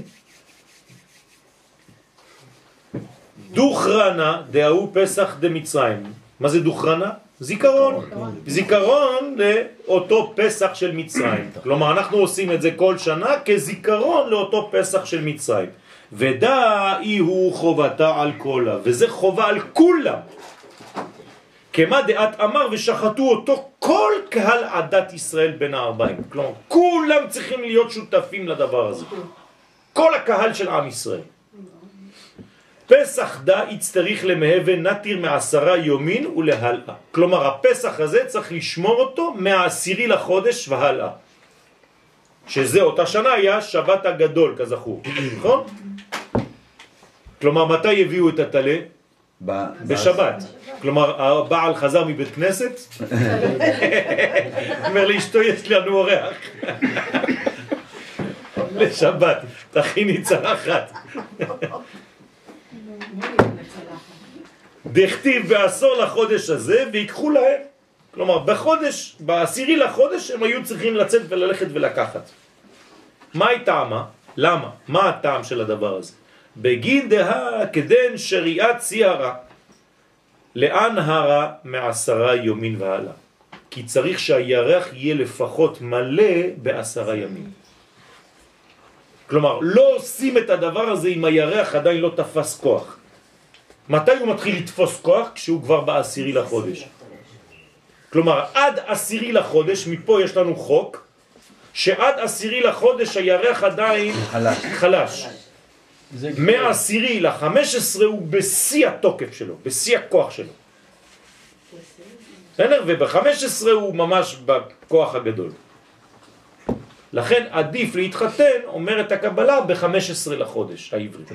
דוכרנה דהוא פסח דמצרים. מה זה דוכרנה? זיכרון. זיכרון לאותו פסח של מצרים. כלומר אנחנו עושים את זה כל שנה כזיכרון לאותו פסח של מצרים. ודא אי הוא חובתה על כולה וזה חובה על כולם כמה דעת אמר ושחטו אותו כל קהל עדת ישראל בין הארבעים כלומר כולם צריכים להיות שותפים לדבר הזה כל הקהל של עם ישראל פסח דה יצטריך למהווה נתיר מעשרה יומין ולהלאה. כלומר, הפסח הזה צריך לשמור אותו מהעשירי לחודש והלאה. שזה אותה שנה היה שבת הגדול, כזכור, נכון? כלומר, מתי הביאו את הטלה? בשבת. כלומר, הבעל חזר מבית כנסת, אומר לאשתו, יש לנו אורח. לשבת, תכיני צלחת. דכתיב בעשור לחודש הזה ויקחו להם. כלומר, בחודש, בעשירי לחודש הם היו צריכים לצאת וללכת ולקחת. מה היא טעמה? למה? מה הטעם של הדבר הזה? בגין דהה כדן שריעת ציהרה. לאן הרה מעשרה יומין והלאה? כי צריך שהירח יהיה לפחות מלא בעשרה ימים. כלומר, לא עושים את הדבר הזה אם הירח עדיין לא תפס כוח. מתי הוא מתחיל לתפוס כוח? כשהוא כבר בעשירי לחודש. כלומר, עד עשירי לחודש, מפה יש לנו חוק, שעד עשירי לחודש הירח עדיין חלש. חלש. לחמש עשרה הוא בשיא התוקף שלו, בשיא הכוח שלו. בסדר? ובחמש עשרה הוא ממש בכוח הגדול. לכן עדיף להתחתן, אומרת הקבלה, בחמש עשרה לחודש העברית.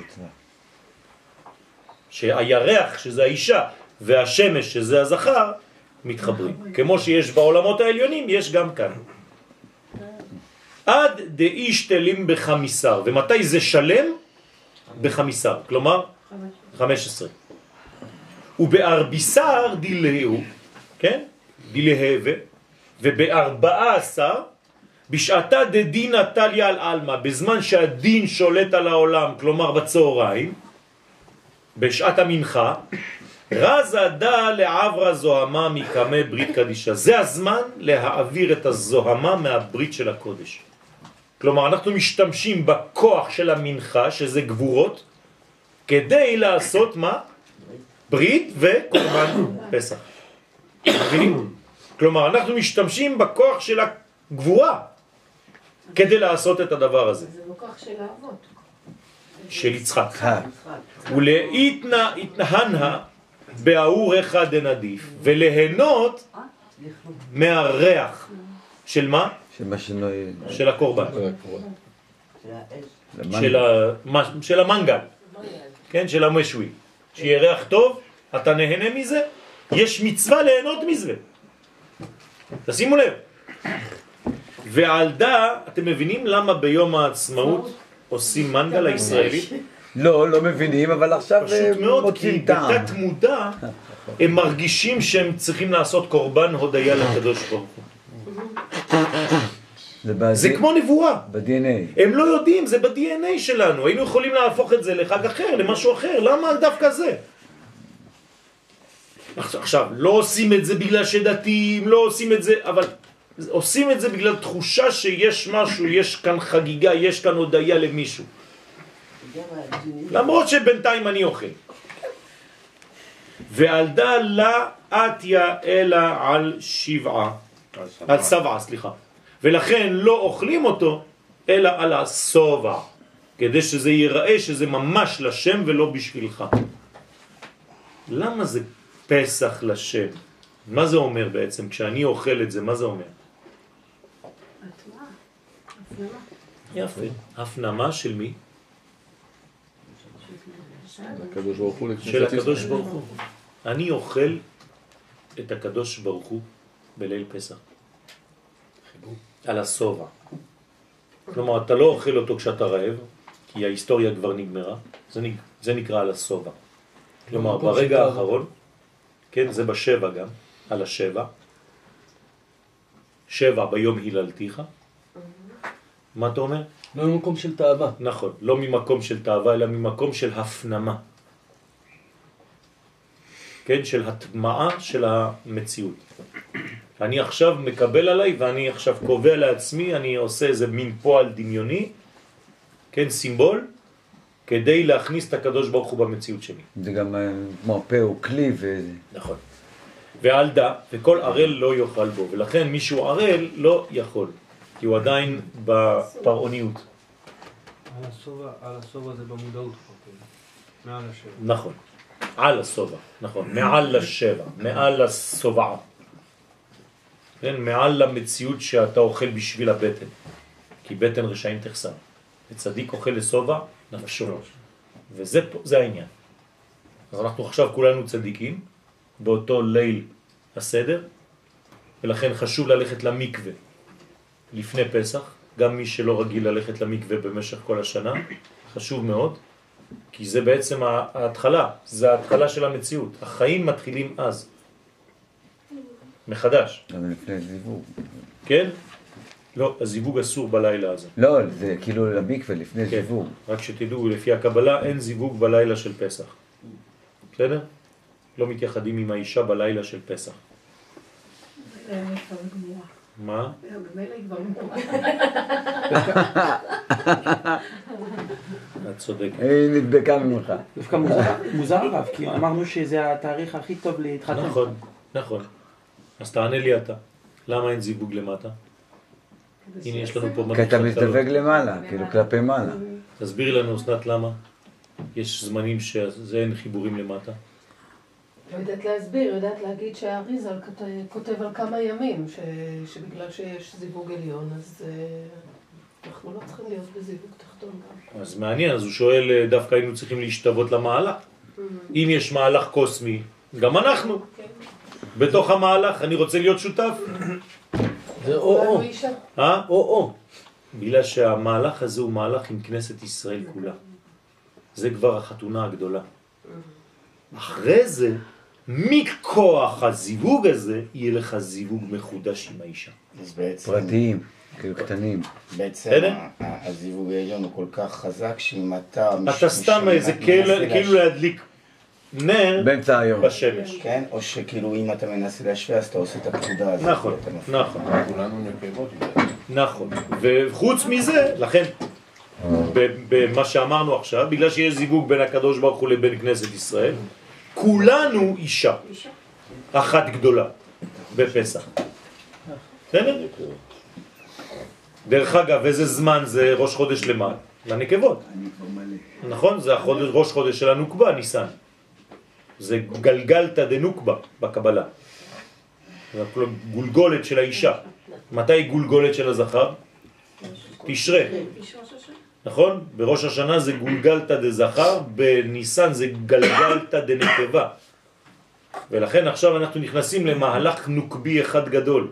שהירח, שזה האישה, והשמש, שזה הזכר, מתחברים. כמו שיש בעולמות העליונים, יש גם כאן. עד דאיש תלים בחמיסר. ומתי זה שלם? בחמיסר. כלומר, 15. ובארביסר דילהו, כן? דילהווה, ובארבעה עשר, בשעתה דדינא טליה על עלמא, בזמן שהדין שולט על העולם, כלומר בצהריים, בשעת המנחה, רזה דה לעברה זוהמה מקמא ברית קדישה. זה הזמן להעביר את הזוהמה מהברית של הקודש. כלומר, אנחנו משתמשים בכוח של המנחה, שזה גבורות, כדי לעשות מה? ברית וקורבן פסח. מבינים? כלומר, אנחנו משתמשים בכוח של הגבורה כדי לעשות את הדבר הזה, זה לא כוח של האבות. של יצחק. אה, ולאיתנה התנהנה באורך דנדיף, וליהנות מהריח של מה? שמה שלא יהיה... של הקורבן, של, המנגל, כן? של המשוי. שיהיה ריח טוב, אתה נהנה מזה, יש מצווה ליהנות מזה. תשימו לב. ועל דה, אתם מבינים למה ביום העצמאות עושים מנגל הישראלי? לא, לא מבינים, אבל עכשיו פשוט אה, מאוד, כי. בתת מודע הם מרגישים שהם צריכים לעשות קורבן הודיה לקדוש ברוך הוא. זה ב- זה כמו נבואה. ב-DNA. הם לא יודעים, זה ב-DNA שלנו. היינו יכולים להפוך את זה לחג אחר, למשהו אחר. למה דווקא זה? עכשיו, לא עושים את זה בגלל שדתיים, לא עושים את זה, אבל עושים את זה בגלל תחושה שיש משהו, יש כאן חגיגה, יש כאן הודיה למישהו. למרות שבינתיים אני אוכל. ועלדה לה אתיה אלא על שבעה, על שבעה, סליחה. ולכן לא אוכלים אותו, אלא על הסובע, כדי שזה ייראה שזה ממש לשם ולא בשבילך. למה זה פסח לשם? מה זה אומר בעצם? כשאני אוכל את זה, מה זה אומר? יפה. הפנמה של מי? הקדוש ברוך הוא לכנסת של הקדוש. ברוך הוא. אני אוכל את הקדוש ברוך הוא בליל פסח. על הסובה. כלומר, אתה לא אוכל אותו כשאתה רעב, כי ההיסטוריה כבר נגמרה, זה, נק... זה נקרא על הסובה. כלומר, ברגע האחרון, כן, זה בשבע גם, על השבע, שבע ביום היללתיך, מה אתה אומר? לא ממקום של תאווה. נכון, לא ממקום של תאווה, אלא ממקום של הפנמה. כן, של הטמעה של המציאות. אני עכשיו מקבל עליי ואני עכשיו קובע לעצמי, אני עושה איזה מין פועל דמיוני, כן, סימבול, כדי להכניס את הקדוש ברוך הוא במציאות שלי. זה גם אה, כמו הפה הוא כלי ו... נכון. ועל דה, וכל ערל לא יאכל בו, ולכן מישהו ערל לא יכול, כי הוא עדיין בפרעוניות. על הסובה, על הסובה זה במודעות כבר, כאילו. מעל השם. נכון, על הסובה, נכון, מעל לשבע, מעל הסובעה. כן, מעל המציאות שאתה אוכל בשביל הבטן, כי בטן רשעים תחסר. וצדיק אוכל לסובה, נפשו. וזה זה העניין. אז אנחנו עכשיו כולנו צדיקים, באותו ליל הסדר, ולכן חשוב ללכת למקווה לפני פסח, גם מי שלא רגיל ללכת למקווה במשך כל השנה, חשוב מאוד, כי זה בעצם ההתחלה, זה ההתחלה של המציאות. החיים מתחילים אז, מחדש, גם לפני זיווג. כן? לא, הזיווג אסור בלילה הזה. לא, זה כאילו למקווה לפני כן. זיווג. רק שתדעו, לפי הקבלה אין זיווג בלילה של פסח. בסדר? לא מתייחדים עם האישה בלילה של פסח. מה? את צודקת. היא נדבקה ממך. דווקא מוזר- מוזר הרב, כי אמרנו שזה התאריך הכי טוב להתחתן. נכון, נכון. אז תענה לי אתה. למה אין זיווג למטה? הנה יש לנו פה כי אתה. מזדווג למעלה, כאילו כלפי מעלה. תסבירי לנו, אסנת, למה? יש זמנים שזה אין חיבורים למטה. לא יודעת להסביר, יודעת להגיד שהאריזל כות- כותב על כמה ימים, ש- שבגלל שיש זיווג עליון, אז אה, אנחנו לא צריכים להיות בזיווג תחתון גם. אז מעניין, אז הוא שואל, אה, דווקא היינו צריכים להשתוות למהלך. אם יש מהלך קוסמי, גם אנחנו. בתוך המהלך, אני רוצה להיות שותף. זה או-או. אה? או-או. בגלל שהמהלך הזה הוא מהלך עם כנסת ישראל כולה. זה כבר החתונה הגדולה. אחרי זה, מכוח הזיווג הזה, יהיה לך זיווג מחודש עם האישה. אז בעצם, פרטיים, כאילו קטנים. בעצם הזיווג העליון הוא כל כך חזק שאם אתה... אתה סתם איזה כאילו כאילו להדליק נר באמצע היום. בשמש. כן? או שכאילו אם אתה מנסה להשווה אז אתה עושה את הפקודה הזאת. נכון. נכון, כולנו נקבות. נכון. וחוץ מזה, לכן, במה שאמרנו עכשיו, בגלל שיש זיווג בין הקדוש ברוך הוא לבין כנסת ישראל, כולנו אישה, אחת גדולה, בפסח. בסדר? דרך אגב, איזה זמן זה ראש חודש למה? לנקבות. נכון? זה החודש, ראש חודש של הנוקבה, ניסן. זה גלגלתא דנוקבה בקבלה. זה גולגולת של האישה. מתי גולגולת של הזכר? תשרה. נכון? בראש השנה זה גולגלתא דזכר, בניסן זה גלגלתא דנקבה. ולכן עכשיו אנחנו נכנסים למהלך נוקבי אחד גדול.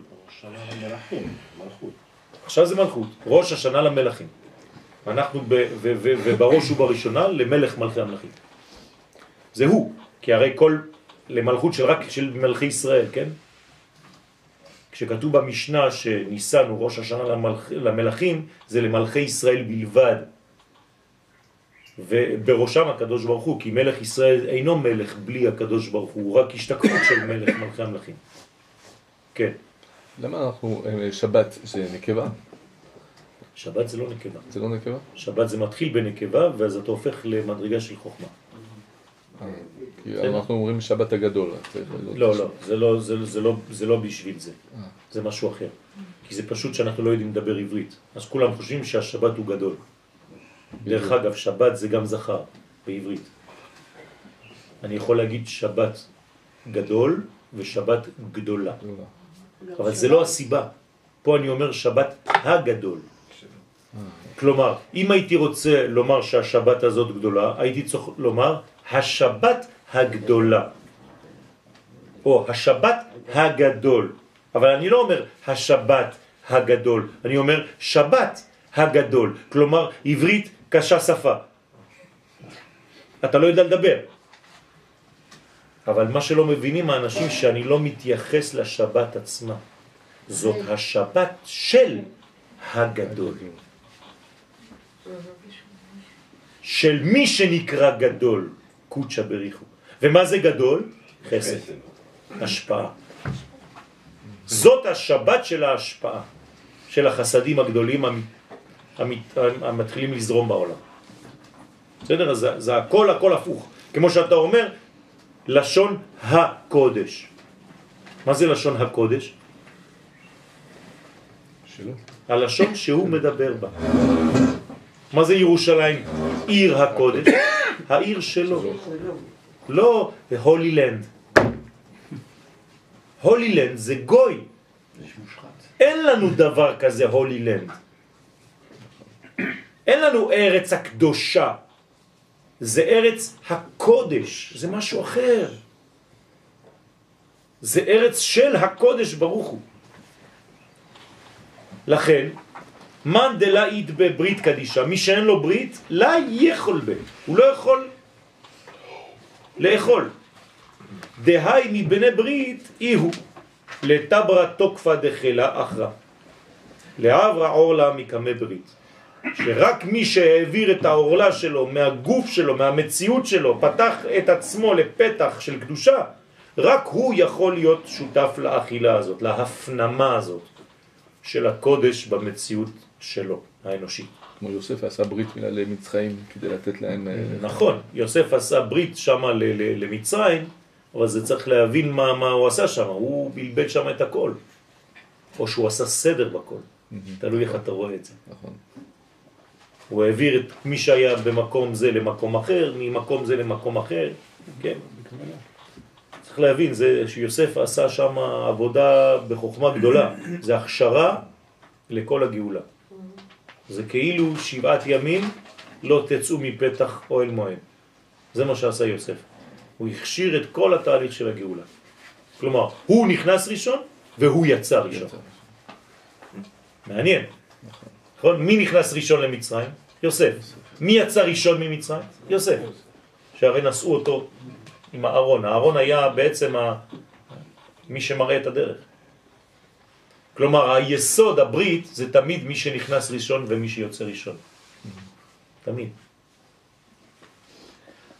עכשיו זה מלכות, ראש השנה למלכים. אנחנו ב, ו, ו, ובראש ובראשונה למלך מלכי המלכים. זה הוא, כי הרי כל, למלכות של רק של מלכי ישראל, כן? כשכתוב במשנה שניסן הוא ראש השנה למלכ, למלכים, זה למלכי ישראל בלבד. ובראשם הקדוש ברוך הוא, כי מלך ישראל אינו מלך בלי הקדוש ברוך הוא, הוא רק השתקפות של מלך מלכי המלכים. כן, למה אנחנו, אה, שבת זה נקבה? שבת זה לא נקבה. זה לא נקבה? שבת זה מתחיל בנקבה, ואז אתה הופך למדרגה של חוכמה. כי אנחנו אומרים שבת הגדול. לא, לא, לא, לא, זה לא בשביל זה. זה משהו אחר. כי זה פשוט שאנחנו לא יודעים לדבר עברית. אז כולם חושבים שהשבת הוא גדול. דרך אגב, שבת זה גם זכר בעברית. אני יכול להגיד שבת גדול ושבת גדולה. אבל זה לא הסיבה. פה אני אומר שבת הגדול. כלומר, אם הייתי רוצה לומר שהשבת הזאת גדולה, הייתי צריך לומר השבת הגדולה. או השבת הגדול. אבל אני לא אומר השבת הגדול, אני אומר שבת הגדול. כלומר, עברית קשה שפה. אתה לא יודע לדבר. אבל מה שלא מבינים האנשים שאני לא מתייחס לשבת עצמה. זאת השבת של הגדול. של מי שנקרא גדול, קודשא בריחו. ומה זה גדול? חסד. השפעה. זאת השבת של ההשפעה, של החסדים הגדולים המ- המת- המתחילים לזרום בעולם. בסדר? אז זה, זה הכל הכל הפוך. כמו שאתה אומר, לשון הקודש. מה זה לשון הקודש? שלא. הלשון שהוא מדבר בה. מה זה ירושלים? עיר הקודש? העיר שלו. לא הולי לנד. הולי לנד זה גוי. אין לנו דבר כזה הולי לנד. אין לנו ארץ הקדושה. זה ארץ הקודש, זה משהו אחר. זה ארץ של הקודש ברוך הוא. לכן, מאן דלה אית בברית קדישה, מי שאין לו ברית, לא יכול בה, הוא לא יכול לאכול. דהי מבני ברית אי הוא, לטברה תוקפה דחלה אחרא. לעברה עורלה מקמא ברית. שרק מי שהעביר את העורלה שלו מהגוף שלו, מהמציאות שלו, פתח את עצמו לפתח של קדושה, רק הוא יכול להיות שותף לאכילה הזאת, להפנמה הזאת של הקודש במציאות שלו, האנושית. כמו יוסף עשה ברית מילה למצרים כדי לתת להם... אה, נכון, יוסף עשה ברית שמה למצרים, אבל זה צריך להבין מה, מה הוא עשה שם, הוא בלבל שם את הכל. או שהוא עשה סדר בכל, תלוי איך אתה רואה את זה. נכון. הוא העביר את מי שהיה במקום זה למקום אחר, ממקום זה למקום אחר, כן. צריך להבין, זה שיוסף עשה שם עבודה בחוכמה גדולה, זה הכשרה לכל הגאולה. זה כאילו שבעת ימים לא תצאו מפתח אוהל מועד. זה מה שעשה יוסף. הוא הכשיר את כל התהליך של הגאולה. כלומר, הוא נכנס ראשון והוא יצא ראשון. מעניין. נכון? מי נכנס ראשון למצרים? יוסף. מי יצא ראשון ממצרים? יוסף. שהרי נשאו אותו עם הארון. הארון היה בעצם ה... מי שמראה את הדרך. כלומר, היסוד, הברית, זה תמיד מי שנכנס ראשון ומי שיוצא ראשון. תמיד.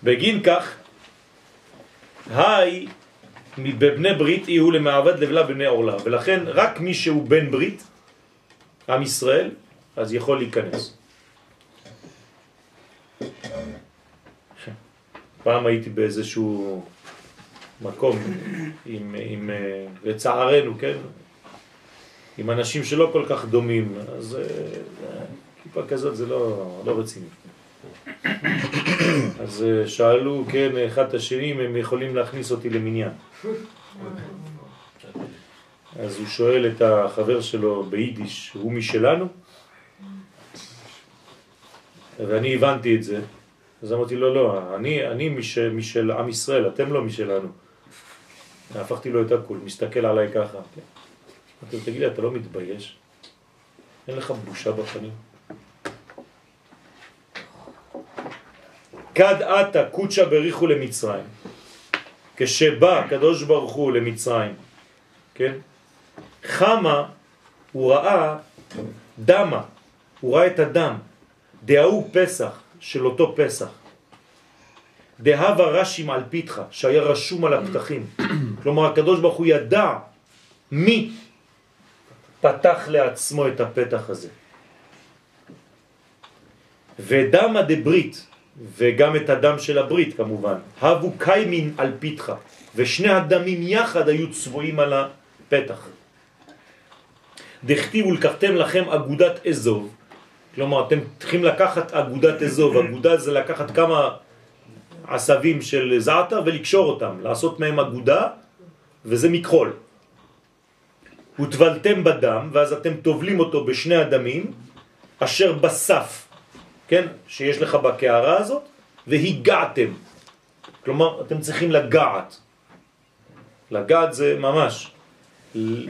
בגין כך, היי בבני ברית יהיו למעבד לבלה בני עורלה, ולכן רק מי שהוא בן ברית, עם ישראל, אז יכול להיכנס. פעם הייתי באיזשהו מקום עם, עם, אה, לצערנו, כן? עם אנשים שלא כל כך דומים, אז אה, כיפה כזאת זה לא, לא רציני. אז אה, שאלו, כן, אחד את השני אם הם יכולים להכניס אותי למניין. אז הוא שואל את החבר שלו ביידיש, הוא משלנו? ואני הבנתי את זה, אז אמרתי לו, לא, אני, אני מש, משל עם ישראל, אתם לא משלנו. הפכתי לו את הכול, מסתכל עליי ככה. כן. לו, תגיד לי, אתה לא מתבייש? אין לך בושה בפנים? כד עתה קודשה בריחו למצרים. כשבא הקדוש ברוך הוא למצרים, כן? חמה, הוא ראה דמה, הוא ראה את הדם, דהאו פסח של אותו פסח. דהבה רשים על פיתך, שהיה רשום על הפתחים. כלומר, הקדוש ברוך הוא ידע מי פתח לעצמו את הפתח הזה. ודמה דברית, וגם את הדם של הברית כמובן, הבו קיימין על פיתך, ושני הדמים יחד היו צבועים על הפתח. דכתיבו לקחתם לכם אגודת אזוב, כלומר אתם צריכים לקחת אגודת אזוב, אגודה זה לקחת כמה עשבים של זעתר ולקשור אותם, לעשות מהם אגודה, וזה מכחול. וטבלתם בדם, ואז אתם טובלים אותו בשני הדמים, אשר בסף, כן, שיש לך בקערה הזאת, והגעתם. כלומר, אתם צריכים לגעת. לגעת זה ממש,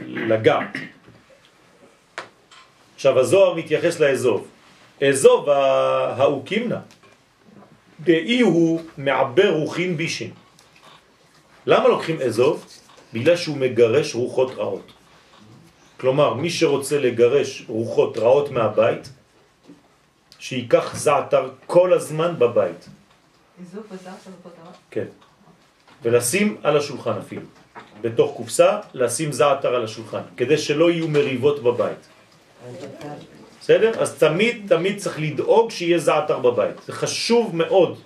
לגעת. עכשיו, הזוהר מתייחס לאזוב. אזוב האוקימנה, דאי הוא מעבר רוחין בישין. למה לוקחים אזוב? בגלל שהוא מגרש רוחות רעות. כלומר, מי שרוצה לגרש רוחות רעות מהבית, שייקח זעתר כל הזמן בבית. כן. ולשים על השולחן אפילו. בתוך קופסה, לשים זעתר על השולחן, כדי שלא יהיו מריבות בבית. בסדר? אז תמיד תמיד צריך לדאוג שיהיה זעתר בבית. זה חשוב מאוד.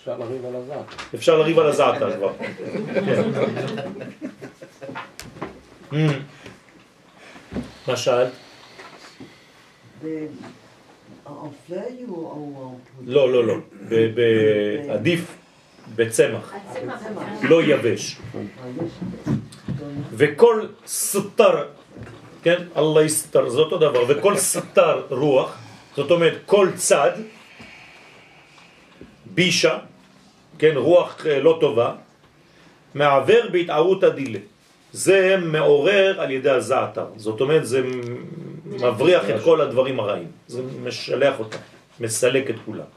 אפשר לריב על הזעתר. אפשר לריב על הזעתר כבר. [LAUGHS] [LAUGHS] כן. מה שאלת? לא, לא, לא. עדיף בצמח, לא יבש. וכל סתר, כן, אללה יסתר, זה אותו דבר, וכל סתר רוח, זאת אומרת כל צד, בישה, כן, רוח אה, לא טובה, מעבר בהתערות הדילה. זה מעורר על ידי הזעתר, זאת אומרת זה מבריח את כל הדברים הרעים, זה משלח אותם, מסלק את כולם.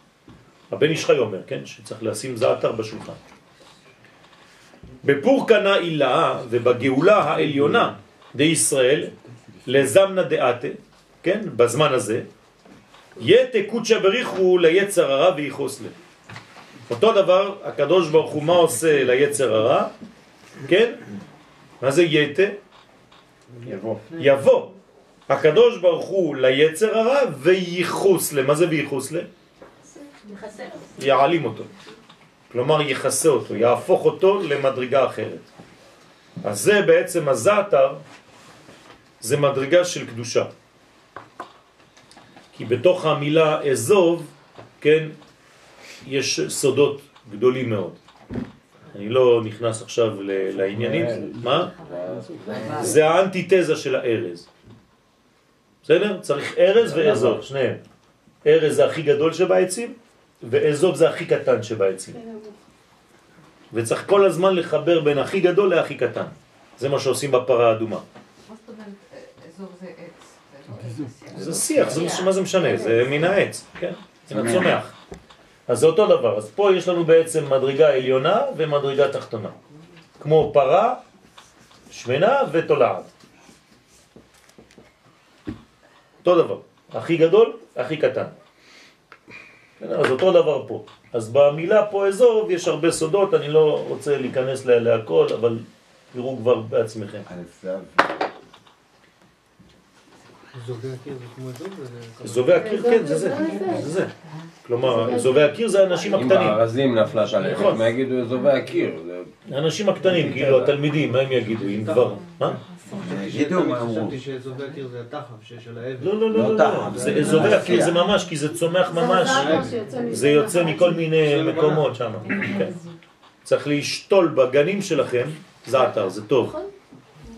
הבן איש חי אומר, כן, שצריך לשים זעתר בשולחן. בפור קנה אילאה ובגאולה העליונה די ישראל לזמנה דעתה, כן, בזמן הזה, יתה קודשא בריחו ליצר הרע ויחוס לה. אותו דבר, הקדוש ברוך הוא מה עושה ליצר הרע? כן? מה זה יתה? יבוא. יבוא. הקדוש ברוך הוא ליצר הרע וייחוס לה. מה זה וייחוס לה? יעלים אותו. כלומר יכסה אותו, יהפוך אותו למדרגה אחרת. אז זה בעצם הזעתר, זה מדרגה של קדושה. כי בתוך המילה אזוב, כן, יש סודות גדולים מאוד. אני לא נכנס עכשיו לעניינים, מה? זה האנטיתזה של הארז. בסדר? צריך ארז ואזוב, שניהם. ארז זה הכי גדול שבעצים, ואזוב זה הכי קטן שבעצים. וצריך כל הזמן לחבר בין הכי גדול להכי קטן. זה מה שעושים בפרה האדומה. מה זאת אומרת אזור זה עץ? זה שיח, זה מה זה משנה, זה מן העץ, כן? מן הצומח. אז זה אותו דבר, אז פה יש לנו בעצם מדרגה עליונה ומדרגה תחתונה. כמו פרה, שמנה ותולעת. אותו דבר, הכי גדול, הכי קטן. אז אותו דבר פה. אז במילה פה אזוב יש הרבה סודות, אני לא רוצה להיכנס לה- להכל, אבל תראו כבר בעצמכם. זובי הקיר זה כמו אזור? וזה- אזובי הקיר, כן, זה זה. זה זה. כלומר, אזובי הקיר זה האנשים אם הקטנים. בארזים נפלה שלכת, נכון. מה יגידו אזובי הקיר? זה- האנשים הקטנים, כאילו התלמידים, מה הם יגידו, אם כבר? מה? יגידו מה אמרו. חשבתי שאזובי הקיר זה התחף שיש על האבן. לא, לא, לא, לא לא, זה זה- אזובי זה הקיר זה ממש, כי זה צומח ממש. זה יוצא מכל מיני מקומות שם. כן. צריך לשתול בגנים שלכם זעתר, זה טוב.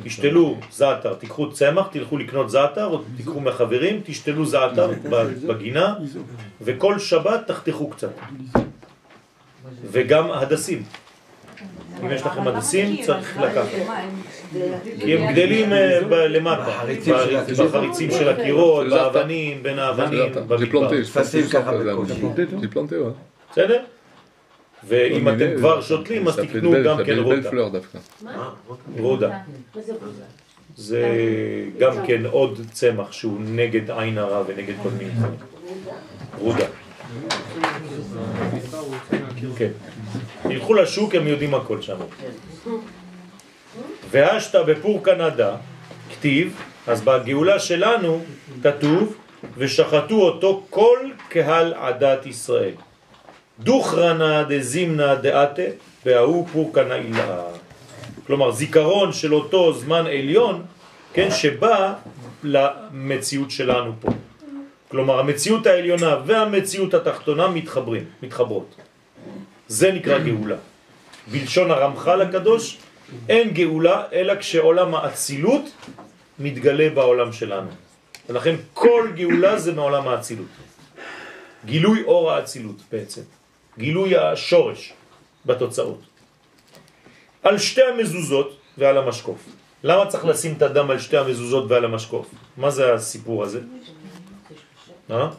תשתלו זעתר, תיקחו צמח, תלכו לקנות זעתר, או תיקחו מהחברים, תשתלו זעתר ב- בגינה, וכל שבת תחתכו קצת. וגם הדסים. אם יש לכם הדסים, צריך לקחת. כי הם גדלים אה, ב- למטה, בחריצים של הקירות. זה זעתר. באבנים, בין האבנים, J'ai במדבר. j'ai planté, ouais. בסדר? ואם אתם כבר שותלים, אז תקנו גם כן belles רוטה. fleurs דווקא. רודה. מה זה זה גם כן עוד צמח שהוא נגד עין הרע ונגד כל מיני דברים. רודה. כן. תלכו לשוק, הם יודעים הכל שם. והשת בפור קנדה, כתיב, אז בגאולה שלנו כתוב, ושחטו אותו כל קהל עדת ישראל. דוכרנה דזימנה דעתה, וההוא פור קנה אילה. כלומר, זיכרון של אותו זמן עליון, כן, שבא למציאות שלנו פה. כלומר, המציאות העליונה והמציאות התחתונה מתחברים, מתחברות. זה נקרא גאולה. בלשון הרמח"ל הקדוש, אין גאולה אלא כשעולם האצילות מתגלה בעולם שלנו. ולכן כל גאולה זה מעולם האצילות. גילוי אור האצילות בעצם. גילוי השורש בתוצאות. על שתי המזוזות ועל המשקוף. למה צריך לשים את הדם על שתי המזוזות ועל המשקוף? מה זה הסיפור הזה? אה?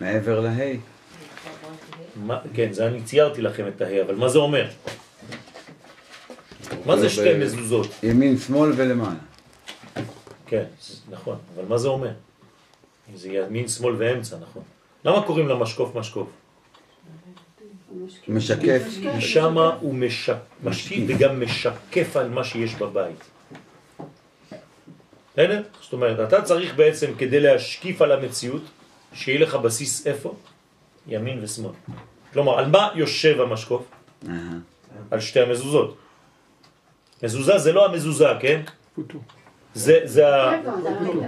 מעבר להי. כן, זה אני ציירתי לכם את ההא, אבל מה זה אומר? מה זה שתי מזוזות? ימין, שמאל ולמעלה. כן, נכון, אבל מה זה אומר? זה ימין, שמאל ואמצע, נכון. למה קוראים למשקוף משקוף? משקף. שמה הוא משק, משקיף וגם משקף על מה שיש בבית. בסדר? זאת אומרת, אתה צריך בעצם כדי להשקיף על המציאות, שיהיה לך בסיס איפה? ימין ושמאל. כלומר, על מה יושב המשקוף? על שתי המזוזות. מזוזה זה לא המזוזה, כן? זה, זה ה...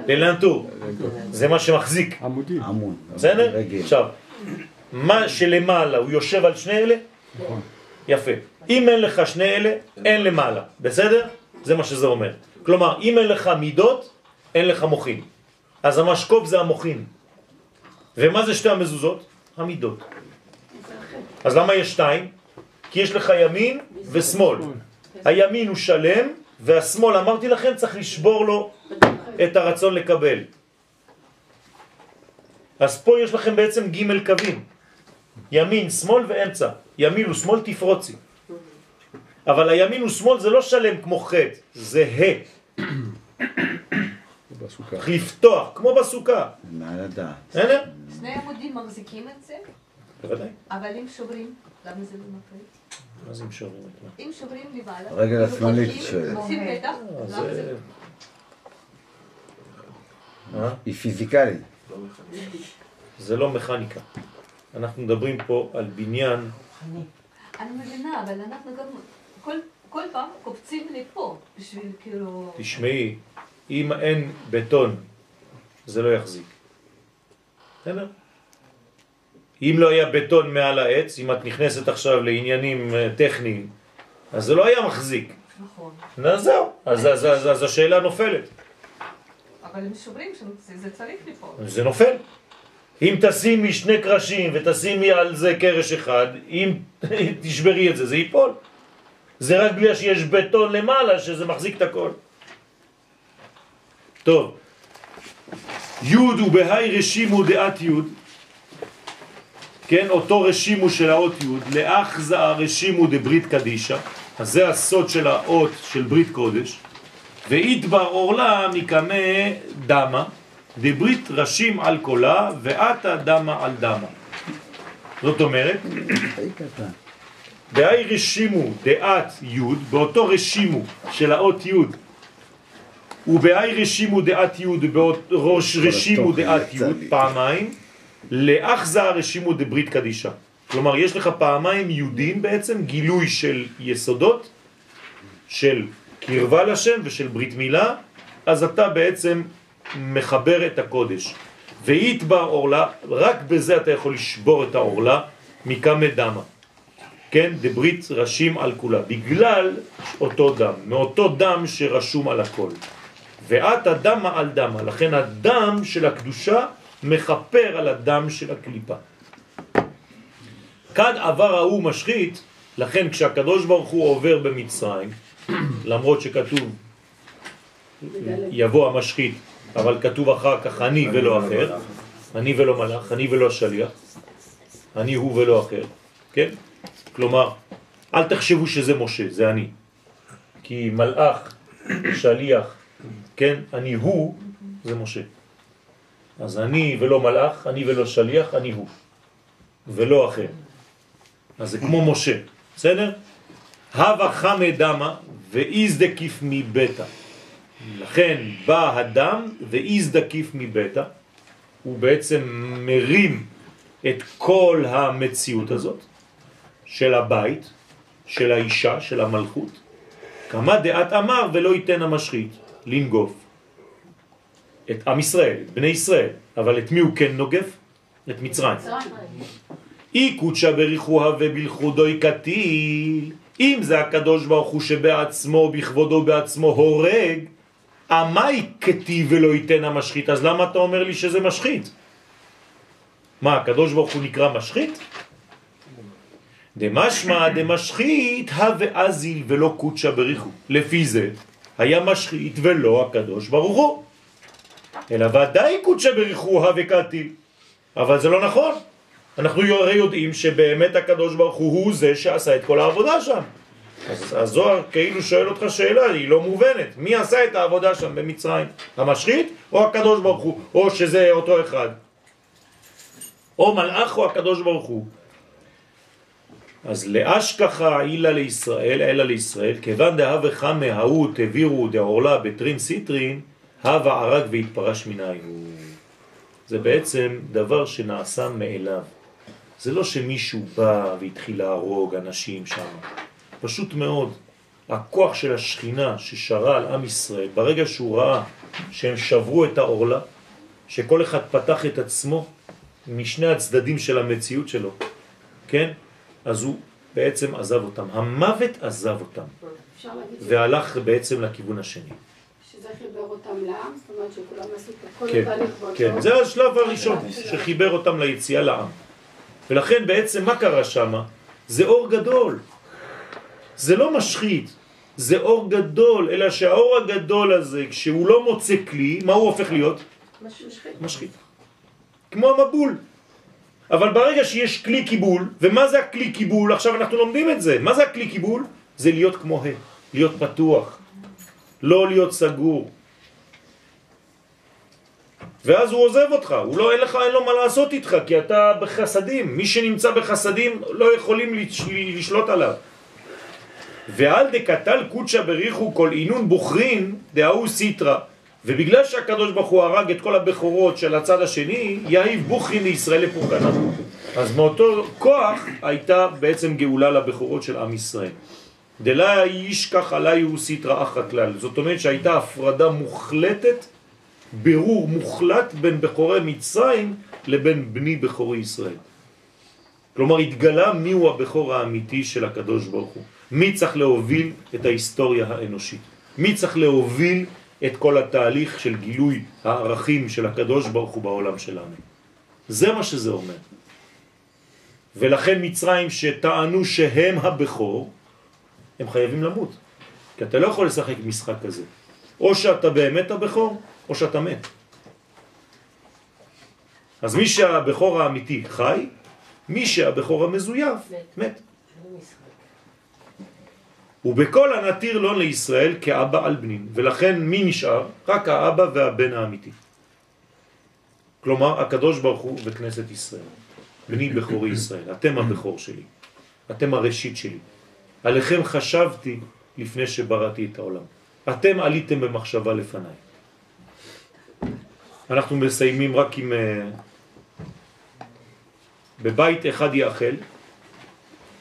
ללנטור. זה מה שמחזיק. עמודי. עמוד. בסדר? עכשיו, מה שלמעלה הוא יושב על שני אלה? יפה. אם אין לך שני אלה, אין למעלה. בסדר? זה מה שזה אומר. כלומר, אם אין לך מידות, אין לך מוחין. אז המשקוף זה המוחין. ומה זה שתי המזוזות? המידות. אז למה יש שתיים? כי יש לך ימין ושמאל. הימין הוא שלם, והשמאל, אמרתי לכם, צריך לשבור לו את הרצון לקבל. אז פה יש לכם בעצם ג' קווים. ימין, שמאל ואמצע. ימין ושמאל תפרוצי. אבל הימין ושמאל זה לא שלם כמו חטא, זה ה'. בסוכה. לפתוח, כמו בסוכה. הדעת. בסדר? שני עמודים מחזיקים את זה, בוודאי. אבל אם שוברים, למה זה לא מפריע? מה זה אם שוברים את מה? אם שוברים למעלה, הרגל השמאלית ופותחים, שואלת. עושים פתח, אה. לא? אה? היא פיזיקלית. זה לא מכניקה. אנחנו מדברים פה על בניין, אני מבינה, אבל אנחנו גם כל, כל פעם קופצים לפה, בשביל כאילו... תשמעי, אם אין בטון, זה לא יחזיק. בסדר? אם לא היה בטון מעל העץ, אם את נכנסת עכשיו לעניינים אה, טכניים, אז זה לא היה מחזיק. נכון. אז זהו, אז, אז, אז, אז השאלה נופלת. אבל הם שוברים, שם, זה, זה צריך ליפול. זה נופל. אם תשימי שני קרשים ותשימי על זה קרש אחד, אם [LAUGHS] תשברי את זה, זה ייפול. זה רק בגלל שיש בטון למעלה שזה מחזיק את הכל. טוב, י' ובהי רשימו דעת י', כן, אותו רשימו של האות י', לאחזה הרשימו דברית קדישה, אז זה הסוד של האות של ברית קודש, ואיתבר אורלה מקמה דמה, דברית רשים על קולה, ועתה דמה על דמה. זאת אומרת, דהי רשימו דעת י', באותו רשימו של האות י', ובהי רשימו דעת י', בראש רשימו דעת י', פעמיים, לאחזה רשימו דברית קדישה. כלומר, יש לך פעמיים יהודים בעצם, גילוי של יסודות, של קרבה לשם ושל ברית מילה, אז אתה בעצם מחבר את הקודש. ויתבר אורלה, רק בזה אתה יכול לשבור את האורלה מקמא דמה. כן, דברית רשים על כולה, בגלל אותו דם, מאותו דם שרשום על הכל. ואת הדמה על דמה, לכן הדם של הקדושה מחפר על הדם של הקליפה. כאן עבר ההוא משחית, לכן כשהקדוש ברוך הוא עובר במצרים, [CLEARS THROAT] למרות שכתוב יבוא המשחית, אבל כתוב אחר כך אני ולא אחר, אני ולא מלאך, אני ולא שליח, אני הוא ולא אחר, כן? כלומר, אל תחשבו שזה משה, זה אני. כי מלאך, [COUGHS] שליח, כן? אני הוא, זה משה. אז אני ולא מלאך, אני ולא שליח, אני הוא. ולא אחר. אז זה כמו משה, בסדר? הווה חמא דמה ואיזדקיף מביתה. לכן בא הדם ואיזדקיף מביתה, הוא בעצם מרים את כל המציאות הזאת של הבית, של האישה, של המלכות. כמה דעת אמר ולא ייתן המשחית לנגוף את עם ישראל, בני ישראל, אבל את מי הוא כן נוגף? את מצרים. אי קודשה בריחוה ובלכודוי קטיל, אם זה הקדוש ברוך הוא שבעצמו, בכבודו בעצמו הורג, עמי כתיב ולא ייתן המשחית, אז למה אתה אומר לי שזה משחית? מה, הקדוש ברוך הוא נקרא משחית? דמשמע דמשחית הווה אזיל ולא קודשה בריחו. לפי זה היה משחית ולא הקדוש ברוך הוא. אלא ודאי קודשה בריחו הווה קטיל. אבל זה לא נכון. אנחנו הרי יודעים שבאמת הקדוש ברוך הוא הוא זה שעשה את כל העבודה שם. אז הזוהר כאילו שואל אותך שאלה, היא לא מובנת. מי עשה את העבודה שם במצרים? המשחית או הקדוש ברוך הוא? או שזה אותו אחד? או מלאך או הקדוש ברוך הוא? אז לאשכחה אילה לישראל, אלא לישראל, כיוון דהווה חמא ההוא תבירו דעורלה בטרין סיטרין, הווה ערג והתפרש מנהי. זה בעצם דבר שנעשה מאליו. זה לא שמישהו בא והתחיל להרוג אנשים שם. פשוט מאוד, הכוח של השכינה ששרה על עם ישראל, ברגע שהוא ראה שהם שברו את האורלה, שכל אחד פתח את עצמו משני הצדדים של המציאות שלו, כן? אז הוא בעצם עזב אותם. המוות עזב אותם, והלך בעצם לכיוון השני. שזה חיבר אותם לעם? זאת אומרת שכולם עשו את כל כן, התהליך באותו... כן, זה השלב הראשון שחיבר אותם ליציאה לעם. ולכן בעצם מה קרה שם? זה אור גדול. זה לא משחית, זה אור גדול, אלא שהאור הגדול הזה, כשהוא לא מוצא כלי, מה הוא הופך להיות? משחית. משחית. כמו המבול. אבל ברגע שיש כלי קיבול, ומה זה הכלי קיבול? עכשיו אנחנו לומדים את זה. מה זה הכלי קיבול? זה להיות כמו ה', להיות פתוח, לא להיות סגור. ואז הוא עוזב אותך, הוא לא, אין לך, אין לו מה לעשות איתך, כי אתה בחסדים. מי שנמצא בחסדים לא יכולים לשלוט עליו. ועל דקתל קודשה בריחו כל אינון בוחרין דהאו סיטרה. ובגלל שהקדוש ברוך הוא הרג את כל הבכורות של הצד השני, יאיב בוכרין לישראל לפורקנה. אז מאותו כוח הייתה בעצם גאולה לבכורות של עם ישראל. דלה ישכח עלי הוא סיטרה אחר כלל. זאת אומרת שהייתה הפרדה מוחלטת, ברור מוחלט בין בכורי מצרים לבין בני בכורי ישראל. כלומר התגלה מיהו הבכור האמיתי של הקדוש ברוך הוא. מי צריך להוביל את ההיסטוריה האנושית? מי צריך להוביל את כל התהליך של גילוי הערכים של הקדוש ברוך הוא בעולם שלנו? זה מה שזה אומר. ולכן מצרים שטענו שהם הבכור, הם חייבים למות. כי אתה לא יכול לשחק משחק כזה. או שאתה באמת הבכור, או שאתה מת. אז מי שהבכור האמיתי חי, מי שהבכור המזויף מת. ובכל הנתיר לא לישראל כאבא על בנין, ולכן מי נשאר? רק האבא והבן האמיתי. כלומר, הקדוש ברוך הוא וכנסת ישראל. בני בכורי ישראל, אתם הבכור שלי, אתם הראשית שלי. עליכם חשבתי לפני שבראתי את העולם. אתם עליתם במחשבה לפניי. אנחנו מסיימים רק עם... אה, בבית אחד יאכל.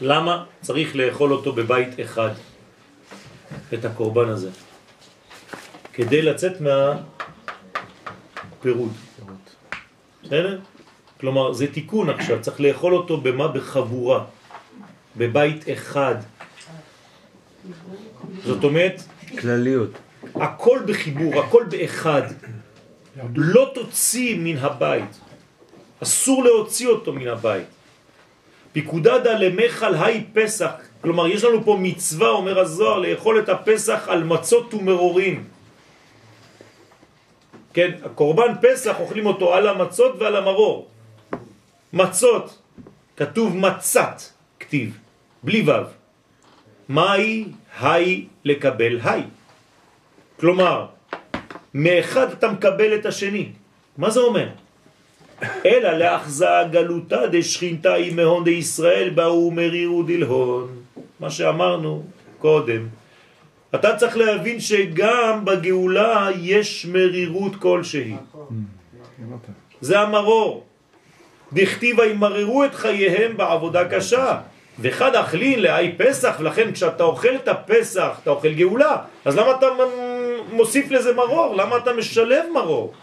למה צריך לאכול אותו בבית אחד, את הקורבן הזה? כדי לצאת מהפירוד. בסדר? כלומר, זה תיקון עכשיו, צריך לאכול אותו במה? בחבורה, בבית אחד. זאת אומרת, כלליות. הכל בחיבור, הכל באחד. לא תוציא מן הבית. אסור להוציא אותו מן הבית. פיקודדה למחל היי פסח, כלומר יש לנו פה מצווה, אומר הזוהר, לאכול את הפסח על מצות ומרורים. כן, הקורבן פסח אוכלים אותו על המצות ועל המרור. מצות, כתוב מצת, כתיב, בלי וו. מהי היי לקבל היי. כלומר, מאחד אתה מקבל את השני. מה זה אומר? אלא לאחזה גלותה דשכינתה היא מהון דישראל באו מרירו דלהון. מה שאמרנו קודם. אתה צריך להבין שגם בגאולה יש מרירות כלשהי. זה המרור. דכתיבה ימררו את חייהם בעבודה קשה. וחד אכלין לאי פסח, ולכן כשאתה אוכל את הפסח, אתה אוכל גאולה. אז למה אתה מוסיף לזה מרור? למה אתה משלב מרור?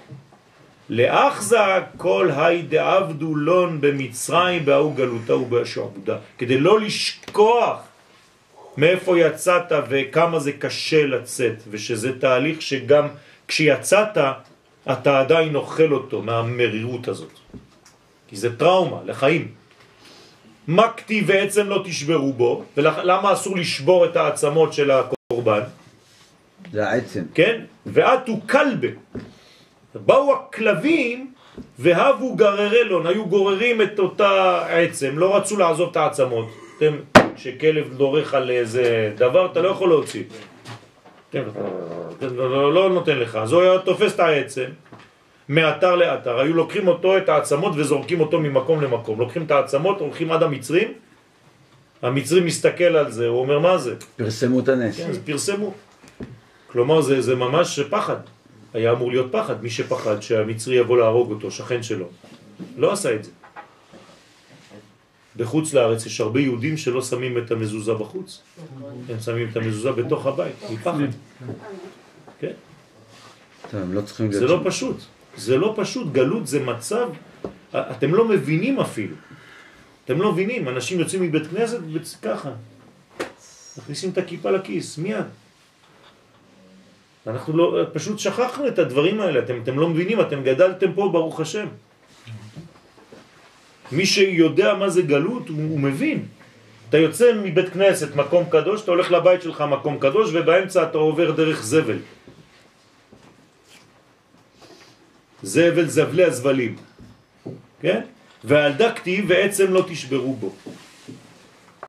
לאחזה כל היי דעבדו לון במצרים בהוא גלותה ובשעבודה. כדי לא לשכוח מאיפה יצאת וכמה זה קשה לצאת, ושזה תהליך שגם כשיצאת אתה עדיין אוכל אותו מהמרירות הזאת. כי זה טראומה לחיים. מה כתיב בעצם לא תשברו בו, ולמה אסור לשבור את העצמות של הקורבן? זה העצם. כן? ועתו כלבה. באו הכלבים והבו גררלון, היו גוררים את אותה עצם, לא רצו לעזוב את העצמות. אתם, כשכלב דורך על איזה דבר, אתה לא יכול להוציא. כן, לא, לא נותן לך. אז הוא היה תופס את העצם, מאתר לאתר, היו לוקחים אותו, את העצמות, וזורקים אותו ממקום למקום. לוקחים את העצמות, הולכים עד המצרים, המצרים מסתכל על זה, הוא אומר, מה זה? פרסמו את הנס. כן, אז פרסמו. כלומר, זה, זה ממש פחד. היה אמור להיות פחד, מי שפחד שהמצרי יבוא להרוג אותו, שכן שלו. לא עשה את זה. בחוץ לארץ יש הרבה יהודים שלא שמים את המזוזה בחוץ. הם שמים את המזוזה בתוך הבית, מפחד. כן? טוב, הם לא צריכים זה לא פשוט. זה לא פשוט. גלות זה מצב, אתם לא מבינים אפילו. אתם לא מבינים. אנשים יוצאים מבית כנסת ככה. מכניסים את הכיפה לכיס, מיד. אנחנו לא, פשוט שכחנו את הדברים האלה, אתם, אתם לא מבינים, אתם גדלתם פה ברוך השם. מי שיודע מה זה גלות, הוא, הוא מבין. אתה יוצא מבית כנסת, מקום קדוש, אתה הולך לבית שלך, מקום קדוש, ובאמצע אתה עובר דרך זבל. זבל זבלי הזבלים, כן? ועל דקתי ועצם לא תשברו בו.